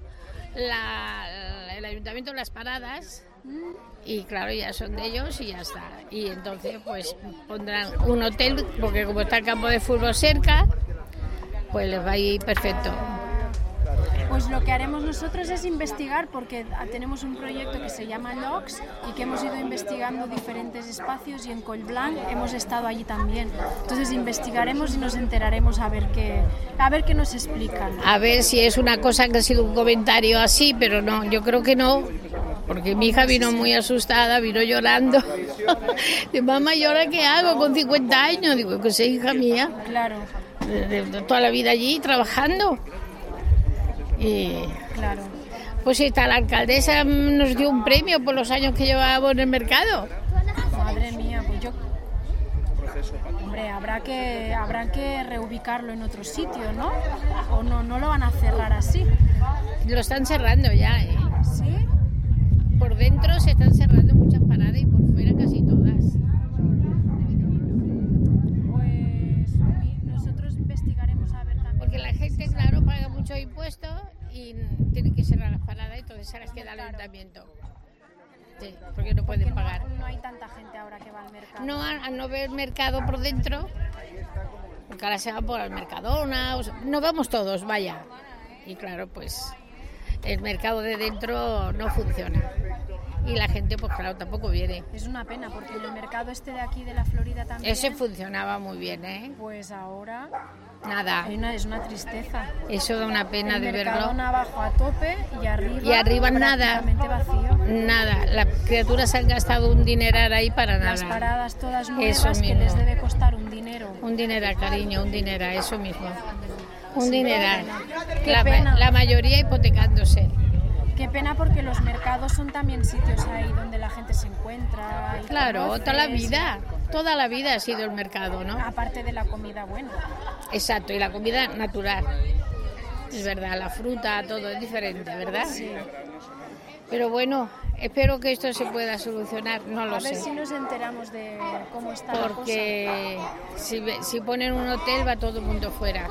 la- la- el ayuntamiento las paradas y claro, ya son de ellos y ya está. Y entonces pues pondrán un hotel, porque como está el campo de fútbol cerca, pues les va a ir perfecto. Pues lo que haremos nosotros es investigar porque tenemos un proyecto que se llama LOX y que hemos ido investigando diferentes espacios y en Colblanc hemos estado allí también. Entonces investigaremos y nos enteraremos a ver qué, a ver qué nos explican. A ver si es una cosa que ha sido un comentario así, pero no, yo creo que no, porque mi hija vino muy asustada, vino llorando. Dice, mamá, ¿y ahora qué hago con 50 años? Digo, que sé, hija mía, Claro, de- de- de toda la vida allí trabajando. Y claro. pues esta la alcaldesa nos dio un premio por los años que llevábamos en el mercado. Madre mía, pues yo... Hombre, habrá que, habrá que reubicarlo en otro sitio, ¿no? O no, no lo van a cerrar así. Lo están cerrando ya, ¿eh? ¿Sí? Por dentro se están cerrando muchas paradas y por fuera casi todas. Pues mi- nosotros puesto y tienen que cerrar las paradas, entonces se las queda el ayuntamiento. Sí, porque no pueden pagar. No hay tanta gente ahora que va al mercado. No, al no ver mercado por dentro, porque ahora se va por el Mercadona, o sea, nos vamos todos, vaya. Y claro, pues el mercado de dentro no funciona. Y la gente, pues claro, tampoco viene. Es una pena porque el mercado este de aquí de la Florida también. Ese funcionaba muy bien, ¿eh? Pues ahora Nada. una, es una tristeza. Eso da una pena el de verlo. Abajo a tope y arriba. Y arriba nada. vacío. Nada. Las criaturas han gastado un dineral ahí para nada. Las paradas todas Eso nuevas que mismo. les debe costar un dinero. Un dineral, cariño, un dineral, eso mismo. Un Sí, dineral. qué La, pena. la mayoría hipotecándose. Qué pena porque los mercados son también sitios ahí donde la gente se encuentra. y Claro, conoces. toda la vida. Toda la vida ha sido el mercado, ¿no? Aparte de la comida buena. Exacto, y la comida natural. Es verdad, la fruta, todo es diferente, ¿verdad? Sí. Pero bueno, espero que esto se pueda solucionar, no lo a sé. ver si nos enteramos de cómo está la porque si, si ponen un hotel va todo el mundo fuera.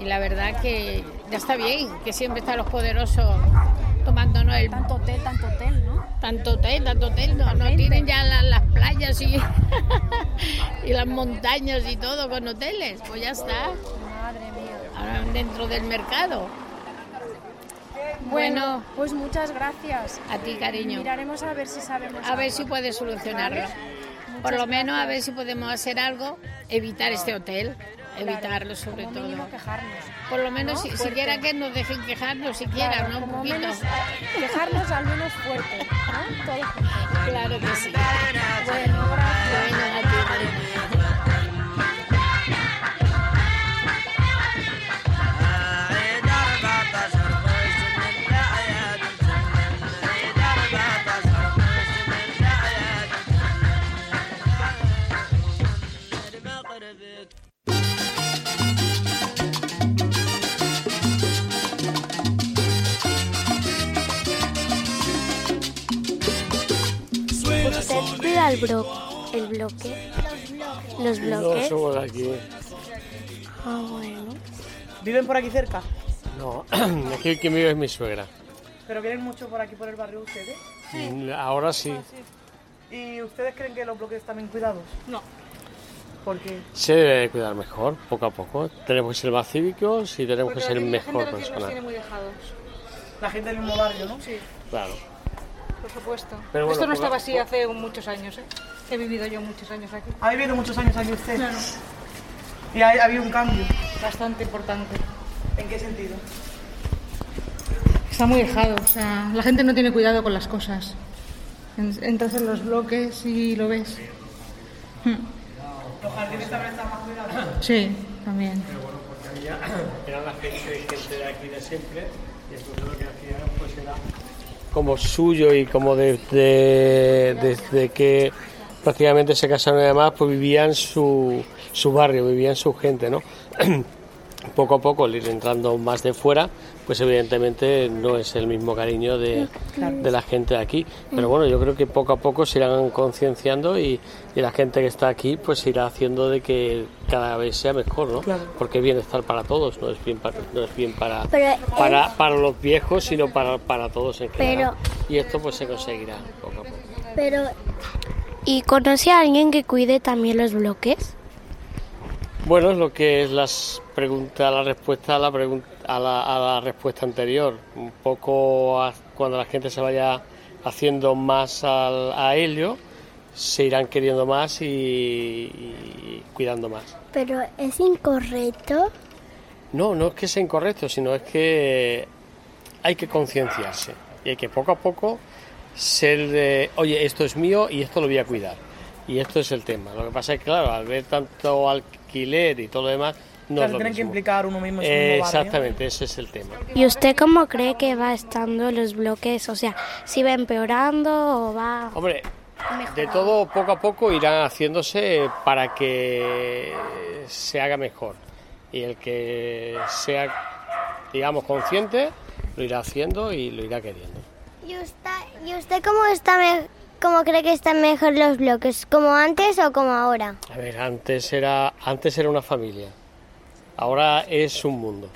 Y la verdad que ya está bien, que siempre están los poderosos tomándonos el... Tanto hotel, tanto hotel, ¿no? Tanto hotel, tanto hotel, no, no tienen ya la- las playas y, y las montañas y todo con hoteles, pues ya está. Madre mía. Ahora dentro del mercado. Bueno, pues muchas gracias. a ti cariño. Miraremos a ver si sabemos. A ver si puedes solucionarlo. Vale. Por lo menos a ver si podemos hacer algo, evitar este hotel, Claro, evitarlo sobre como todo. mínimo quejarnos. Por lo menos ¿no? si, siquiera que nos dejen quejarnos, siquiera, Claro, ¿no? Un como poquito. menos quejarnos al menos fuerte. Claro que sí. Bueno, gracias. Bueno, a ti, ¿Usted cuida el, bro el bloque? Los No bloques. somos de aquí. Ah, bueno. ¿Viven por aquí cerca? No, aquí el que vive es mi suegra. ¿Pero vienen mucho por aquí, por el barrio ustedes? Ahora sí. ¿Y ustedes creen que los bloques están bien cuidados? No. ¿Por qué? Se debe de cuidar mejor, poco a poco. Tenemos que ser más cívicos y tenemos que ser mejor personas. La gente del mismo barrio, ¿no? Sí, Claro. Por supuesto. Pero bueno, Esto no poco- estaba así hace muchos años, ¿eh? He vivido yo muchos años aquí. Ha vivido muchos años aquí usted. Y ha, ha habido un cambio. Bastante importante. ¿En qué sentido? Está muy dejado, o sea, la gente no tiene cuidado con las cosas. En- Entras en los bloques y lo ves. Los jardines también están más cuidados. Sí, también. Era la gente, gente de aquí de siempre y entonces lo que hacían pues era como suyo y como desde, desde que prácticamente se casaron y demás pues vivían su, su barrio, vivían su gente, ¿no? poco a poco al ir entrando más de fuera pues evidentemente no es el mismo cariño de, de la gente de aquí pero bueno yo creo que poco a poco se irán concienciando y, y la gente que está aquí pues irá haciendo de que cada vez sea mejor ¿no? Claro. porque es bienestar para todos no es bien para, no es bien para, Pero para, para los viejos sino para, para todos en general Pero- y esto pues se conseguirá poco a poco Pero. ¿Y conoce a alguien que cuide también los bloques? Bueno, es lo que es las preguntas, la respuesta a la, pregun- a la, a la respuesta anterior. Un poco a- cuando la gente se vaya haciendo más al- a ello, se irán queriendo más y, y cuidando más. Pero es incorrecto. No, no es que sea incorrecto, sino es que hay que concienciarse y hay que poco a poco ser de, oye, esto es mío y esto lo voy a cuidar. Y esto es el tema. Lo que pasa es que, claro, al ver tanto alquiler y todo lo demás, no lo tienen que implicar uno mismo en barrio. Exactamente, ese es el tema. ¿Y usted cómo cree que va estando los bloques? O sea, si va empeorando o va Hombre, de mejorando. todo poco a poco irán haciéndose para que se haga mejor. Y el que sea, digamos, consciente, lo irá haciendo y lo irá queriendo. ¿Y usted, ¿y usted cómo, está me- cómo cree que están mejor los bloques? ¿Como antes o como ahora? A ver, antes era, antes era una familia, ahora es un mundo.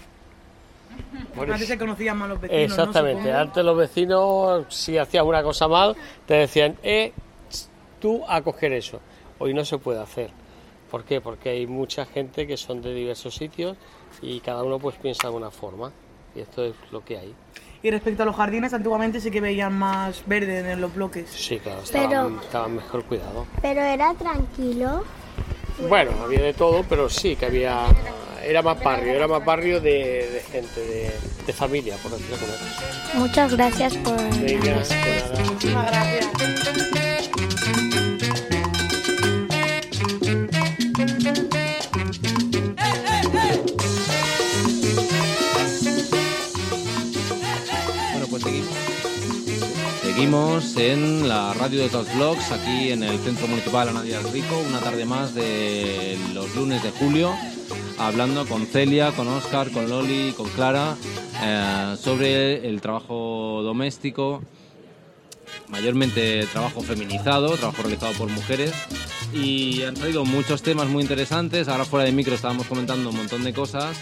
Antes se conocían más los vecinos. Exactamente, antes los vecinos, si hacías una cosa mal, te decían, eh, tú a coger eso. Hoy no se puede hacer. ¿Por qué? Porque hay mucha gente que son de diversos sitios y cada uno pues piensa de una forma. Y esto es lo que hay. Y respecto a los jardines, antiguamente sí que veían más verde en los bloques. Sí, claro, estaban, mejor cuidados. Pero era tranquilo. Bueno, había de todo, pero sí que había. Era más barrio, era más barrio de, gente, de, familia, por decirlo como Muchas gracias por. Muchas gracias. Seguimos en la radio de los blogs, aquí en el Centro Municipal Anadia del Rico, una tarde más de los lunes de julio, hablando con Celia, con Oscar, con Loli, con Clara, eh, sobre el trabajo doméstico, mayormente trabajo feminizado, trabajo realizado por mujeres. Y han salido muchos temas muy interesantes. Ahora fuera de micro estábamos comentando un montón de cosas.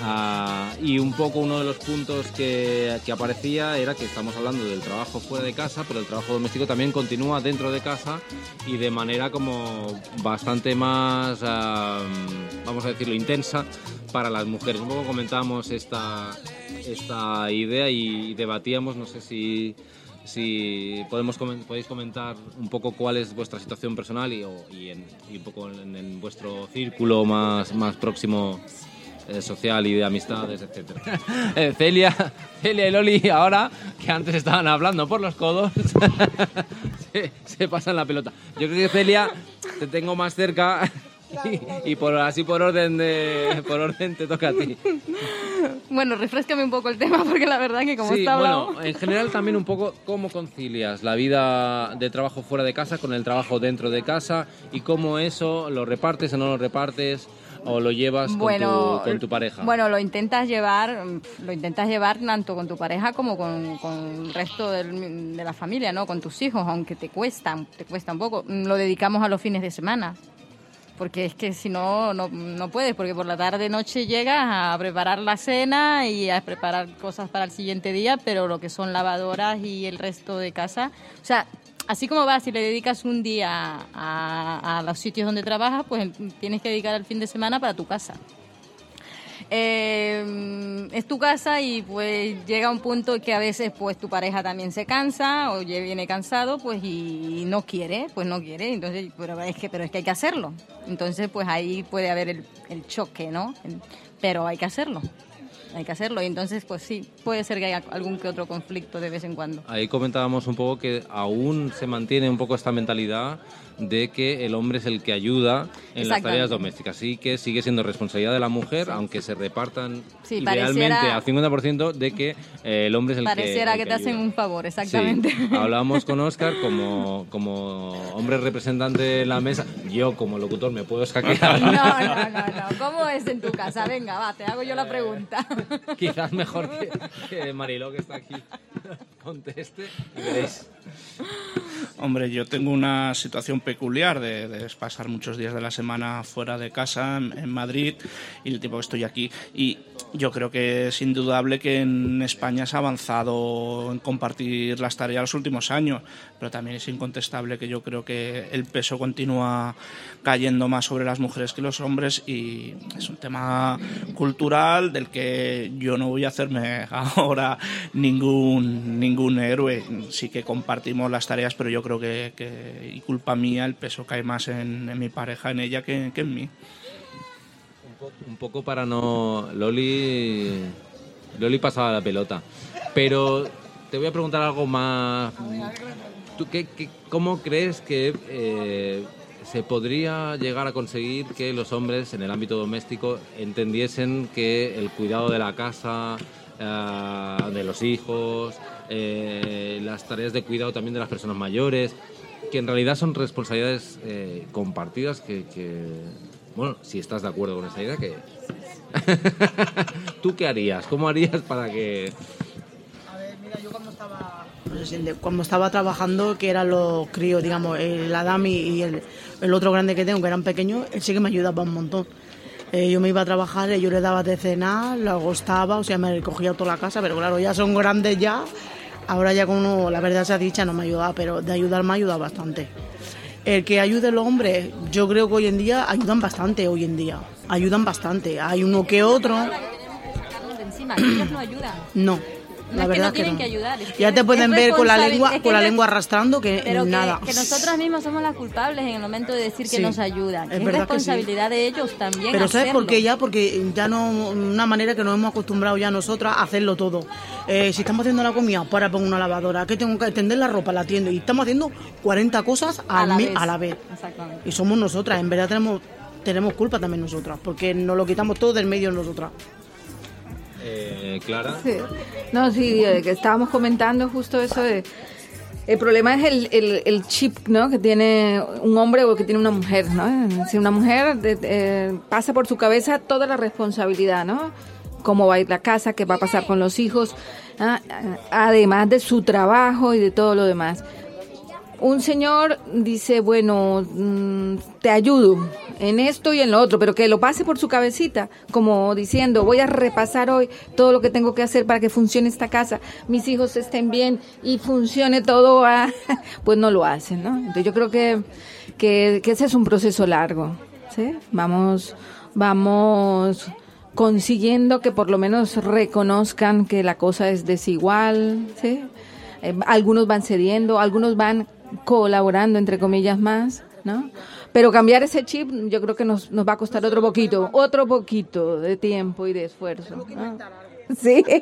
Ah, y un poco uno de los puntos que, que, aparecía era que estamos hablando del trabajo fuera de casa, pero el trabajo doméstico también continúa dentro de casa y de manera como bastante más, ah, vamos a decirlo, intensa para las mujeres. Un poco comentábamos esta, esta idea y debatíamos, no sé si, si podemos, podéis comentar un poco cuál es vuestra situación personal y, y, en, y un poco en, en, vuestro círculo más, más próximo eh, social y de amistades, etc. Eh, Celia, Celia y Loli, ahora que antes estaban hablando por los codos, se, pasan la pelota. Yo creo que Celia te tengo más cerca y, por así por orden de por orden te toca a ti. Bueno, refrescame un poco el tema porque la verdad que como está hablando... bueno, en general también un poco cómo concilias la vida de trabajo fuera de casa con el trabajo dentro de casa y cómo eso lo repartes o no lo repartes o lo llevas con, tu, con, tu, pareja? Bueno, lo intentas llevar, lo intentas llevar tanto con tu pareja como con, con el resto del, de la familia, ¿no? Con tus hijos, aunque te cuesta, te cuesta un poco. Lo dedicamos a los fines de semana. Porque es que si no, no, no puedes, porque por la tarde noche llegas a preparar la cena y a preparar cosas para el siguiente día, pero lo que son lavadoras y el resto de casa, o sea, así como vas y le dedicas un día a, los sitios donde trabajas, pues tienes que dedicar el fin de semana para tu casa. Eh, es tu casa y pues llega un punto que a veces pues tu pareja también se cansa o viene cansado pues y no quiere, pues no quiere, entonces pero es que pero es que hay que hacerlo. Entonces pues ahí puede haber el, el choque, ¿no? Pero hay que hacerlo hay que hacerlo. Y entonces, pues sí, puede ser que haya algún que otro conflicto de vez en cuando. Ahí comentábamos un poco que aún se mantiene un poco esta mentalidad de que el hombre es el que ayuda en las tareas domésticas. Así que sigue siendo responsabilidad de la mujer, aunque se repartan idealmente al 50% de que eh, el hombre es el que Pareciera que, te hacen un favor, exactamente. Hablamos con Oscar como, como hombre representante de la mesa. Yo como locutor me puedo escaquear. No, no, no, no. ¿Cómo es en tu casa? Venga, va, te hago yo la pregunta. Quizás mejor que, que Mariló que está aquí conteste y veréis. Hombre, yo tengo una situación peculiar de, pasar muchos días de la semana fuera de casa, en, Madrid, y el tiempo que estoy aquí. Y yo creo que es indudable que en España se ha avanzado en compartir las tareas los últimos años, pero también es incontestable que yo creo que el peso continúa cayendo más sobre las mujeres que los hombres y es un tema cultural del que yo no voy a hacerme ahora ningún, ningún héroe. Sí que compartimos las tareas, pero yo creo que, y culpa mía, el peso cae más en, mi pareja, en ella, que, en mí. Un poco, para no... Loli... Loli pasaba la pelota. Pero te voy a preguntar algo más... ¿Tú qué, cómo crees que eh, se podría llegar a conseguir que los hombres en el ámbito doméstico entendiesen que el cuidado de la casa, eh, de los hijos, eh, las tareas de cuidado también de las personas mayores, que en realidad son responsabilidades eh, compartidas que, bueno, si estás de acuerdo con esa idea, que... ¿Tú qué harías? ¿Cómo harías para que...? A ver, mira, yo cuando estaba, cuando estaba trabajando, que eran los críos, digamos, el Adami y el, el, otro grande que tengo, que eran pequeños, él sí que me ayudaba un montón. Eh, yo me iba a trabajar, yo le daba de cenar, lo agostaba, o sea, me recogía toda la casa, pero claro, ya son grandes ya. Ahora ya como la verdad se ha dicha no me ayuda, pero de ayudar me ayuda bastante. El que ayude a los hombres, yo creo que hoy en día ayudan bastante, hoy en día. Ayudan bastante. Hay uno que otro. No ayudan. No. La es que verdad no que tienen no. que ayudar. es que Ya te pueden ver con la lengua, es que con la lengua arrastrando que Pero que, nada. que nosotras mismas somos las culpables en el momento de decir que nos ayudan. es sí. responsabilidad de ellos también. Pero ¿sabes por qué ya? Porque ya no, una manera que nos hemos acostumbrado ya nosotras a hacerlo todo. Eh, si estamos haciendo la comida, para poner una lavadora, que tengo que tender la ropa, la tiendo. Y estamos haciendo 40 cosas A al la mi- vez. a la vez. Exactamente. Y somos nosotras, en verdad tenemos, tenemos culpa también nosotras, porque nos lo quitamos todo del medio nosotras. Eh, Clara. Sí. No, sí, eh, que estábamos comentando justo eso de... El problema es el, el, chip, ¿no? Que tiene un hombre o que tiene una mujer, ¿no? Si una mujer de- pasa por su cabeza toda la responsabilidad, ¿no? Cómo va a ir la casa, qué va a pasar con los hijos, además de su trabajo y de todo lo demás. Un señor dice, bueno, mm, te ayudo en esto y en lo otro, pero que lo pase por su cabecita, como diciendo, voy a repasar hoy todo lo que tengo que hacer para que funcione esta casa, mis hijos estén bien y funcione todo, ah, pues no lo hacen, ¿no? Entonces yo creo que, que, ese es un proceso largo, ¿sí? Vamos, vamos consiguiendo que por lo menos reconozcan que la cosa es desigual, ¿sí? Eh, algunos van cediendo, algunos van colaborando, entre comillas, más, ¿no? Pero cambiar ese chip yo creo que nos, nos va a costar otro poquito, otro poquito de tiempo y de esfuerzo. Sí.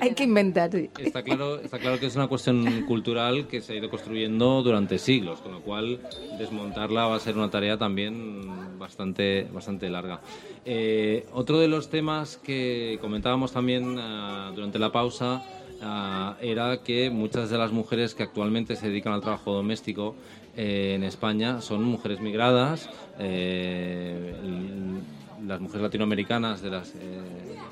Hay que inventar, sí. Está claro, está claro que es una cuestión cultural que se ha ido construyendo durante siglos, con lo cual desmontarla va a ser una tarea también bastante, bastante larga. Eh, otro de los temas que comentábamos también ah, durante la pausa ah, era que muchas de las mujeres que actualmente se dedican al trabajo doméstico eh, en España son mujeres migradas. eh, las mujeres latinoamericanas de las eh,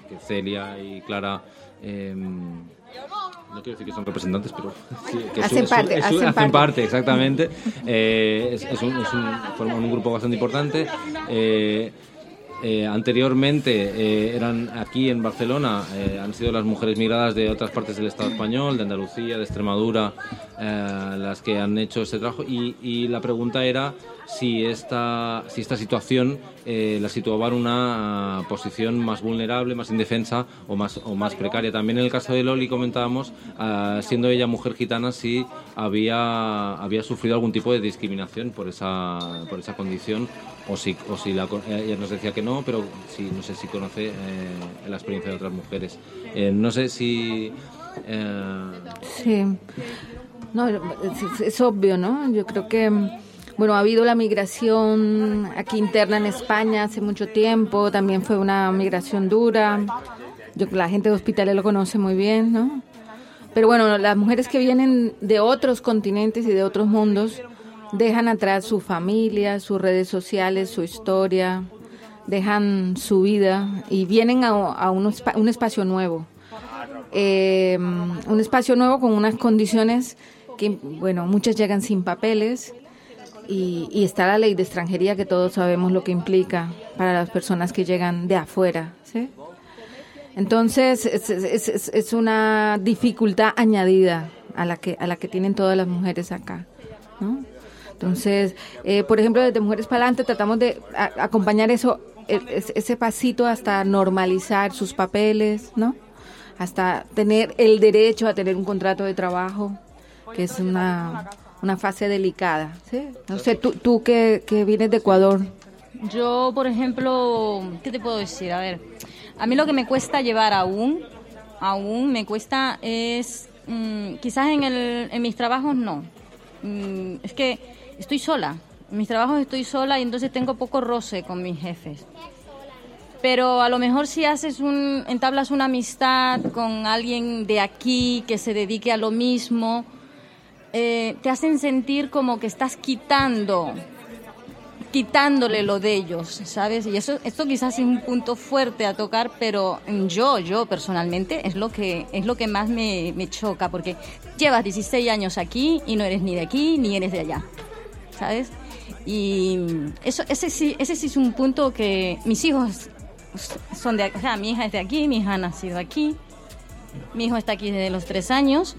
que Celia y Clara eh, no quiero decir que son representantes, pero que Hacen parte, es hacen parte. parte, exactamente. Eh, es, es un, es un- forman un grupo bastante importante. Eh, eh, anteriormente eh, eran aquí en Barcelona, eh, han sido las mujeres migradas de otras partes del Estado español, de Andalucía, de Extremadura, las que han hecho este trabajo. Y la pregunta era si esta, si esta situación eh, la situaba en una posición más vulnerable, más indefensa o más, o más precaria. También en el caso de Loli comentábamos, ah, siendo ella mujer gitana, si había, había sufrido algún tipo de discriminación por esa, por esa condición o si, o si la, ella nos decía que no, pero si, no sé si conoce eh, la experiencia de otras mujeres. Eh, no sé si... eh, Sí. No, es obvio, ¿no? Yo creo que, bueno, ha habido la migración aquí interna en España hace mucho tiempo, también fue una migración dura. Yo, la gente de hospitales lo conoce muy bien, ¿no? Pero bueno, las mujeres que vienen de otros continentes y de otros mundos dejan atrás su familia, sus redes sociales, su historia, dejan su vida y vienen a, un, un espacio nuevo eh, un espacio nuevo con unas condiciones que, bueno, muchas llegan sin papeles y, y está la ley de extranjería que todos sabemos lo que implica para las personas que llegan de afuera, ¿sí? Entonces, es, es- una dificultad añadida a la que a la que tienen todas las mujeres acá, ¿no? Entonces, eh, por ejemplo, desde Mujeres para Adelante tratamos de acompañar eso, es- ese pasito hasta normalizar sus papeles, ¿no? Hasta tener el derecho a tener un contrato de trabajo, que es una, una fase delicada, ¿sí? No sé, tú, tú que, que vienes de Ecuador, Yo, por ejemplo, ¿qué te puedo decir? A ver, a mí lo que me cuesta llevar aún, aún me cuesta es, mm, quizás en, el, en mis trabajos no. Mm, es que estoy sola. En mis trabajos estoy sola y entonces tengo poco roce con mis jefes. Pero a lo mejor si haces un, entablas una amistad con alguien de aquí que se dedique a lo mismo, eh, te hacen sentir como que estás quitando quitándole lo de ellos, ¿sabes? Y eso, esto quizás es un punto fuerte a tocar, pero yo, yo personalmente, es lo que, es lo que más me, me choca, porque llevas 16 años aquí y no eres ni de aquí ni eres de allá, ¿sabes? Y eso, ese, sí, ese sí es un punto que mis hijos son de o sea, mi hija es de aquí, mi hija ha nacido aquí, mi hijo está aquí desde los tres años.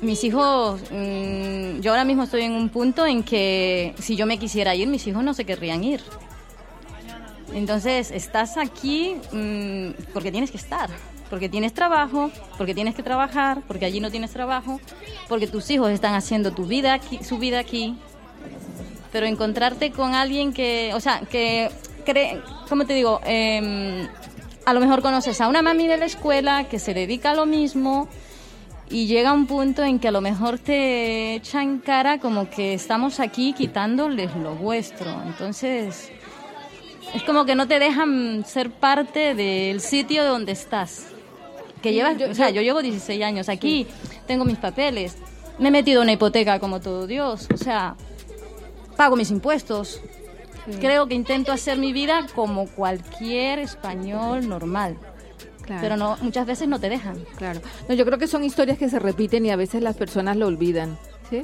Mis hijos, mm, yo ahora mismo estoy en un punto en que si yo me quisiera ir, mis hijos no se querrían ir. Entonces, estás aquí mm, porque tienes que estar, porque tienes trabajo, porque tienes que trabajar, porque allí no tienes trabajo, porque tus hijos están haciendo tu vida aquí, su vida aquí. Pero encontrarte con alguien que, o sea, que cree, ¿cómo te digo? Em, a lo mejor conoces a una mami de la escuela que se dedica a lo mismo y llega un punto en que a lo mejor te echan cara como que estamos aquí quitándoles lo vuestro. Entonces, es como que no te dejan ser parte del sitio donde estás. Que llevas, o sea, yo llevo 16 años aquí, tengo mis papeles, me he metido en una hipoteca como todo Dios, o sea, pago mis impuestos. Creo que intento hacer mi vida como cualquier español normal. Pero no, muchas veces no te dejan. Claro. No, yo creo que son historias que se repiten y a veces las personas lo olvidan. ¿sí?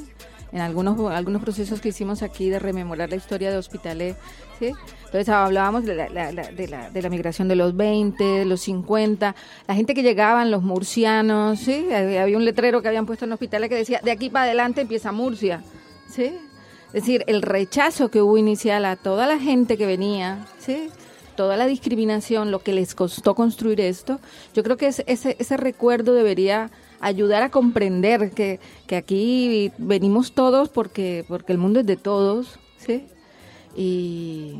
En algunos, algunos procesos que hicimos aquí de rememorar la historia de Hospitalet, ¿sí? Entonces hablábamos de la, de, la, de la migración de los 20, de los 50, la gente que llegaban, los murcianos, ¿sí? Había un letrero que habían puesto en Hospitalet que decía, de aquí para adelante empieza Murcia, ¿sí? Es decir, el rechazo que hubo inicial a toda la gente que venía, ¿sí? Toda la discriminación, lo que les costó construir esto, yo creo que ese, recuerdo debería ayudar a comprender que, aquí venimos todos porque, porque el mundo es de todos, ¿sí? Y,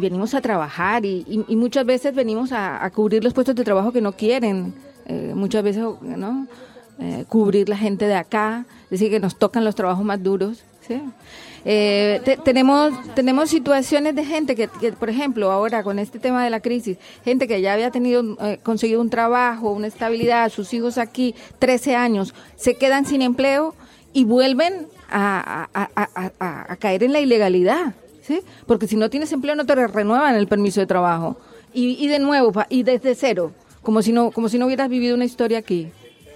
venimos a trabajar y, muchas veces venimos a, cubrir los puestos de trabajo que no quieren, eh, muchas veces, ¿no? Eh, cubrir la gente de acá, decir, que nos tocan los trabajos más duros. ¿Sí? Eh, tenemos, tenemos situaciones de gente que, por ejemplo, ahora con este tema de la crisis, gente que ya había tenido, eh, conseguido un trabajo, una estabilidad, sus hijos aquí, 13 años, se quedan sin empleo y vuelven a, a, caer en la ilegalidad, ¿sí? Porque si no tienes empleo no te renuevan el permiso de trabajo. Y, y de nuevo, y desde cero, como si no, como si no hubieras vivido una historia aquí.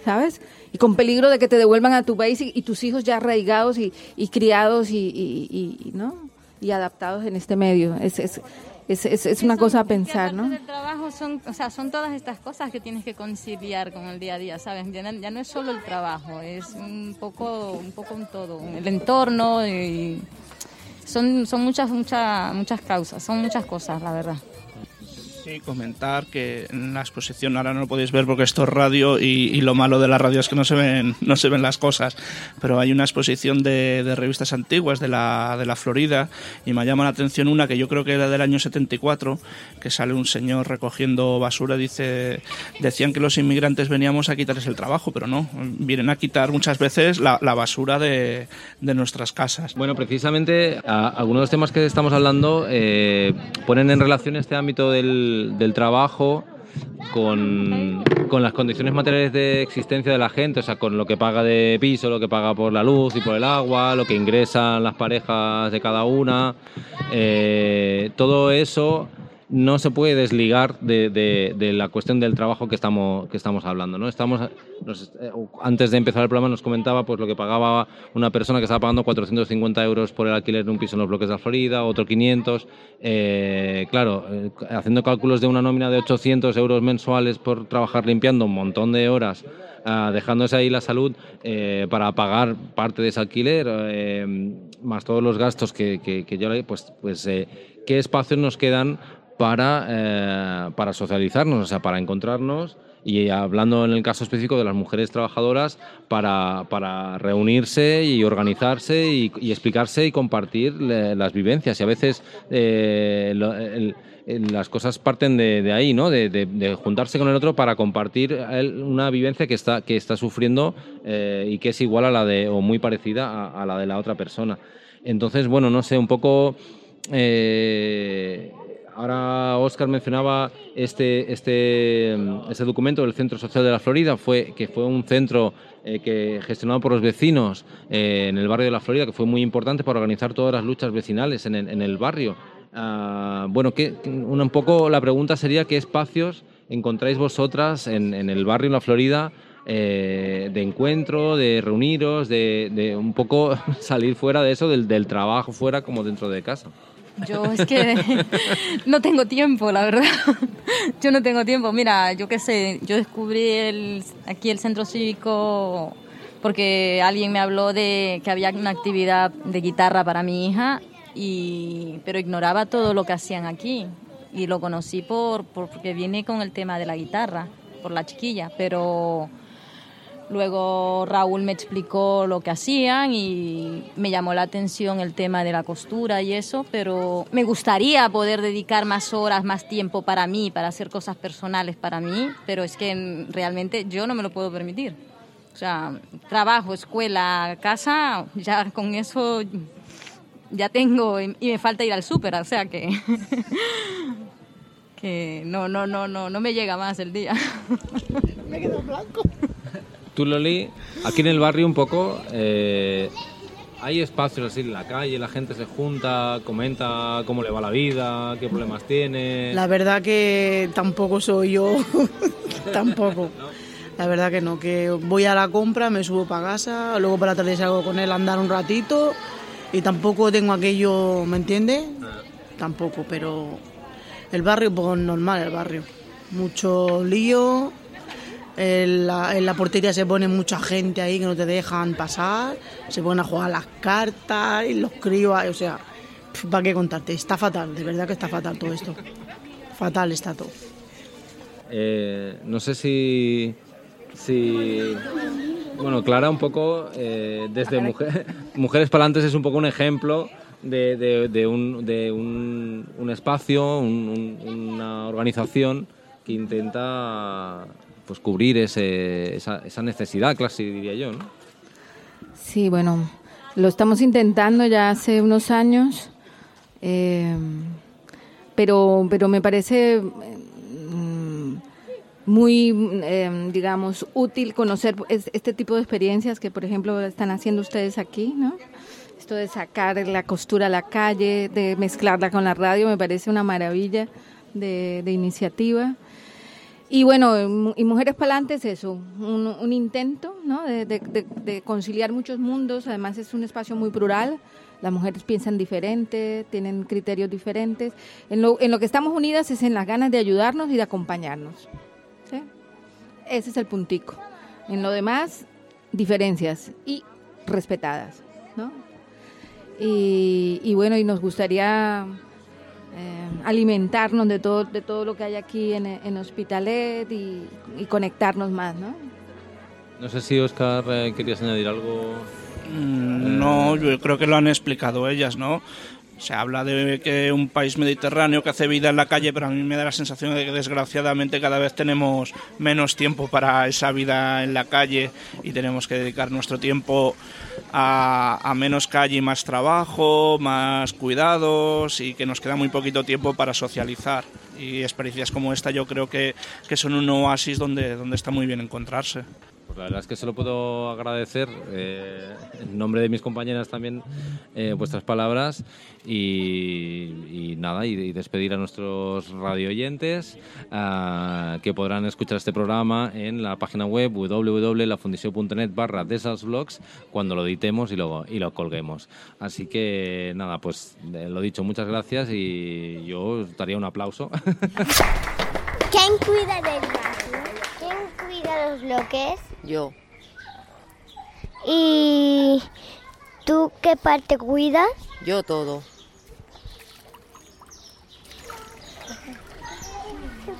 ¿sabes? Y con peligro de que te devuelvan a tu país y, tus hijos ya arraigados y, criados y, ¿no? y adaptados en este medio. Es, es, es, es, una cosa a pensar, ¿no? El trabajo son, o sea, son todas estas cosas que tienes que conciliar con el día a día, ¿sabes? Ya, no es solo el trabajo, es un poco, un poco un todo, el entorno y son, son muchas, muchas, muchas causas, son muchas cosas, la verdad. Sí, comentar que en la exposición ahora no lo podéis ver porque esto es radio y, lo malo de la radio es que no se ven no se ven las cosas, pero hay una exposición de, revistas antiguas de la, de la Florida y me llama la atención una que yo creo que era del año 74, que sale un señor recogiendo basura, dice, decían que los inmigrantes veníamos a quitarles el trabajo, pero no, vienen a quitar muchas veces la, basura de, de, nuestras casas. Bueno, precisamente algunos de los temas que estamos hablando eh, ponen en relación este ámbito del del, trabajo con, con, las condiciones materiales de existencia de la gente, o sea, con lo que paga de piso, lo que paga por la luz y por el agua, lo que ingresan las parejas de cada una, eh, todo eso no se puede desligar de, de, la cuestión del trabajo que estamos, que estamos hablando. ¿no? Estamos, eh, antes de empezar el programa nos comentaba pues, lo que pagaba una persona que estaba pagando 450 euros por el alquiler de un piso en los bloques de la Florida, otro 500. Eh, claro, eh, haciendo cálculos de una nómina de 800 euros mensuales por trabajar limpiando un montón de horas, ah, dejándose ahí la salud para pagar parte de ese alquiler, más todos los gastos que, que, yo pues, pues ¿qué espacios nos quedan para, eh, para socializarnos, o sea, para encontrarnos y hablando en el caso específico de las mujeres trabajadoras, para, para reunirse y organizarse y, explicarse y compartir las vivencias. Y a veces eh, las cosas parten de, ahí, ¿no? De, juntarse con el otro para compartir una vivencia que está, que está sufriendo eh, y que es igual a la de, o muy parecida a, la de la otra persona. Entonces, bueno, no sé, un poco... Ahora Oscar mencionaba este, este, este documento del Centro Social de la Florida, fue, que fue un centro eh, que, gestionado por los vecinos eh, en el barrio de la Florida, que fue muy importante para organizar todas las luchas vecinales en el, barrio. Ah, bueno, que, un poco la pregunta sería qué espacios encontráis vosotras en, el barrio de la Florida eh, de encuentro, de reuniros, de, de un poco salir fuera de eso, del, del trabajo fuera como dentro de casa. Yo es que no tengo tiempo, la verdad. Yo no tengo tiempo. Mira, yo qué sé, yo descubrí el, aquí el centro cívico porque alguien me habló de que había una actividad de guitarra para mi hija, y, pero ignoraba todo lo que hacían aquí. Y lo conocí por, por- porque viene con el tema de la guitarra, por la chiquilla, pero luego Raúl me explicó lo que hacían y me llamó la atención el tema de la costura y eso, pero me gustaría poder dedicar más horas, más tiempo para mí, para hacer cosas personales para mí, pero es que realmente yo no me lo puedo permitir. O sea, trabajo, escuela, casa, ya con eso ya tengo y me falta ir al súper, o sea que que no no no no no me llega más el día. Me quedo blanco. Tú, Loli, aquí en el barrio un poco, eh, hay espacios así en la calle, la gente se junta, comenta cómo le va la vida, qué problemas tiene. La verdad que tampoco soy yo, tampoco. La verdad que no, que voy a la compra, me subo para casa, luego para la tarde salgo con él a andar un ratito y tampoco tengo aquello, ¿me entiendes? Tampoco, pero el barrio, pues normal el barrio. Mucho lío, en la, en la portería se pone mucha gente ahí que no te dejan pasar, se ponen a jugar las cartas y los críos, o sea, ¿para qué contarte? Está fatal, de verdad que está fatal todo esto. Fatal está todo. Eh, no sé si, si... Bueno, Clara un poco, eh, desde Mujer- Mujeres Palantes es un poco un ejemplo de, de- un, de un, un espacio, un- un- una organización que intenta pues cubrir ese, esa, esa necesidad, casi diría yo, ¿no? Sí, bueno, lo estamos intentando ya hace unos años, eh, pero, pero me parece mm, muy, eh, digamos, útil conocer es- este tipo de experiencias que, por ejemplo, están haciendo ustedes aquí, ¿no? Esto de sacar la costura a la calle, de mezclarla con la radio, me parece una maravilla de iniciativa. Y bueno, y Mujeres Palantes es eso, un, un intento ¿no? de, conciliar muchos mundos, además es un espacio muy plural, las mujeres piensan diferente, tienen criterios diferentes. En lo, en lo que estamos unidas es en las ganas de ayudarnos y de acompañarnos. Ese es el puntico. En lo demás, diferencias y respetadas. ¿no? Y, y bueno, y nos gustaría alimentarnos de todo, de todo lo que hay aquí en, en Hospitalet y, y conectarnos más, ¿no? No sé si, Oscar, eh, querías añadir algo. Mm, No, yo creo que lo han explicado ellas, ¿no? Se habla de que un país mediterráneo que hace vida en la calle, pero a mí me da la sensación de que desgraciadamente cada vez tenemos menos tiempo para esa vida en la calle y tenemos que dedicar nuestro tiempo a, a menos calle y más trabajo, más cuidados y que nos queda muy poquito tiempo para socializar. Y experiencias como esta yo creo que, que son un oasis donde, donde está muy bien encontrarse. Pues la verdad es que se lo puedo agradecer eh, en nombre de mis compañeras también eh, vuestras palabras y, nada, y, despedir a nuestros radio oyentes que podrán escuchar este programa en la página web www.lafundisio.net barra vlogs cuando lo editemos y lo, y lo colguemos. Así que nada, pues eh, lo dicho, muchas gracias y yo daría un aplauso. ¿Quién cuida del barrio? ¿Quién cuida los bloques? Yo. ¿Y tú qué parte cuidas? Yo todo.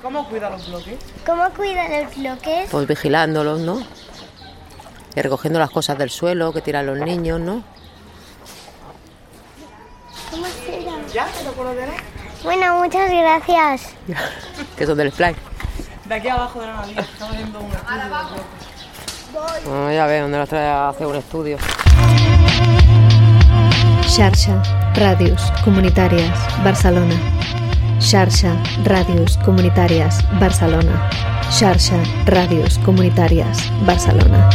¿Cómo cuida los bloques? ¿Cómo cuida los bloques? Pues vigilándolos, ¿no? Y recogiendo las cosas del suelo que tiran los niños, ¿no? ¿Cómo se llama? ¿Ya? ¿Te lo puedo ver? Bueno, muchas gracias. Que son del fly. De aquí abajo de la nariz. Estamos haciendo un estudio de los bloques. Ya ves, donde los trae a hacer un estudio. Xarxa, Ràdios Comunitàries, Barcelona. Xarxa, Ràdios Comunitàries, Barcelona. Xarxa, Ràdios Comunitàries, Barcelona.